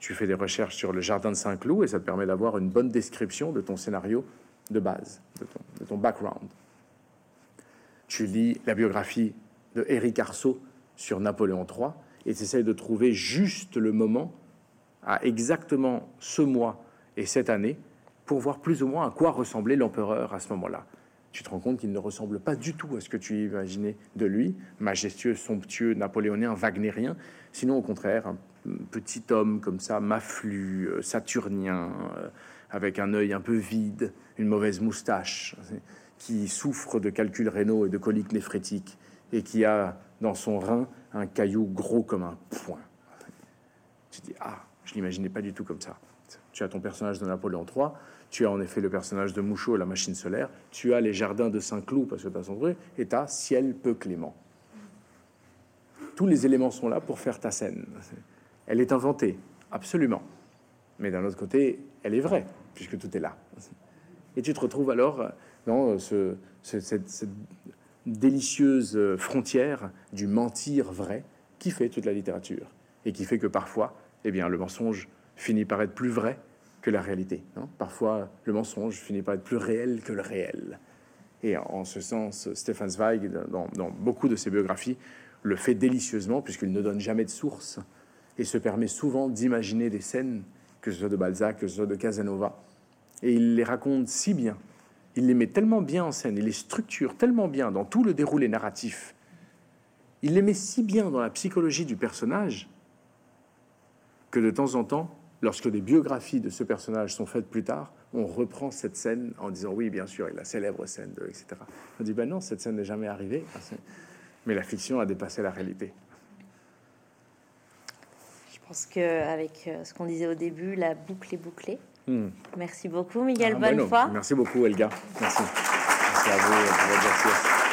Tu fais des recherches sur le jardin de Saint-Cloud et ça te permet d'avoir une bonne description de ton scénario de base, de ton, background. Tu lis la biographie de Éric Arceau sur Napoléon III et tu essaies de trouver juste le moment à exactement ce mois et cette année pour voir plus ou moins à quoi ressemblait l'empereur à ce moment-là tu te rends compte qu'il ne ressemble pas du tout à ce que tu imaginais de lui, majestueux, somptueux, napoléonien, wagnérien, sinon au contraire, un petit homme comme ça, maflu, euh, saturnien, euh, avec un œil un peu vide, une mauvaise moustache, qui souffre de calculs rénaux et de coliques néphrétiques, et qui a dans son rein un caillou gros comme un poing. Tu dis, ah, je l'imaginais pas du tout comme ça. Tu as ton personnage de Napoléon III, tu as en effet le personnage de Mouchot la machine solaire. Tu as les jardins de Saint-Cloud, parce que tu as son et tu as ciel peu clément. Tous les éléments sont là pour faire ta scène. Elle est inventée, absolument. Mais d'un autre côté, elle est vraie, puisque tout est là. Et tu te retrouves alors dans ce, cette, délicieuse frontière du mentir vrai qui fait toute la littérature et qui fait que parfois, eh bien, le mensonge finit par être plus vrai que la réalité. Hein. Parfois, le mensonge finit par être plus réel que le réel. Et en ce sens, Stefan Zweig, dans, beaucoup de ses biographies, le fait délicieusement, puisqu'il ne donne jamais de source, et se permet souvent d'imaginer des scènes, que ce soit de Balzac, que ce soit de Casanova, et il les raconte si bien, il les met tellement bien en scène, il les structure tellement bien dans tout le déroulé narratif, il les met si bien dans la psychologie du personnage, que de temps en temps, lorsque des biographies de ce personnage sont faites plus tard, on reprend cette scène en disant oui, bien sûr, la célèbre scène, de, etc. On dit ben non, cette scène n'est jamais arrivée, mais la fiction a dépassé la réalité. Je pense qu'avec euh, ce qu'on disait au début, la boucle est bouclée. Hmm. Merci beaucoup, Miguel. Ah, bonne fois. Merci beaucoup, Elga. Merci. Merci à vous.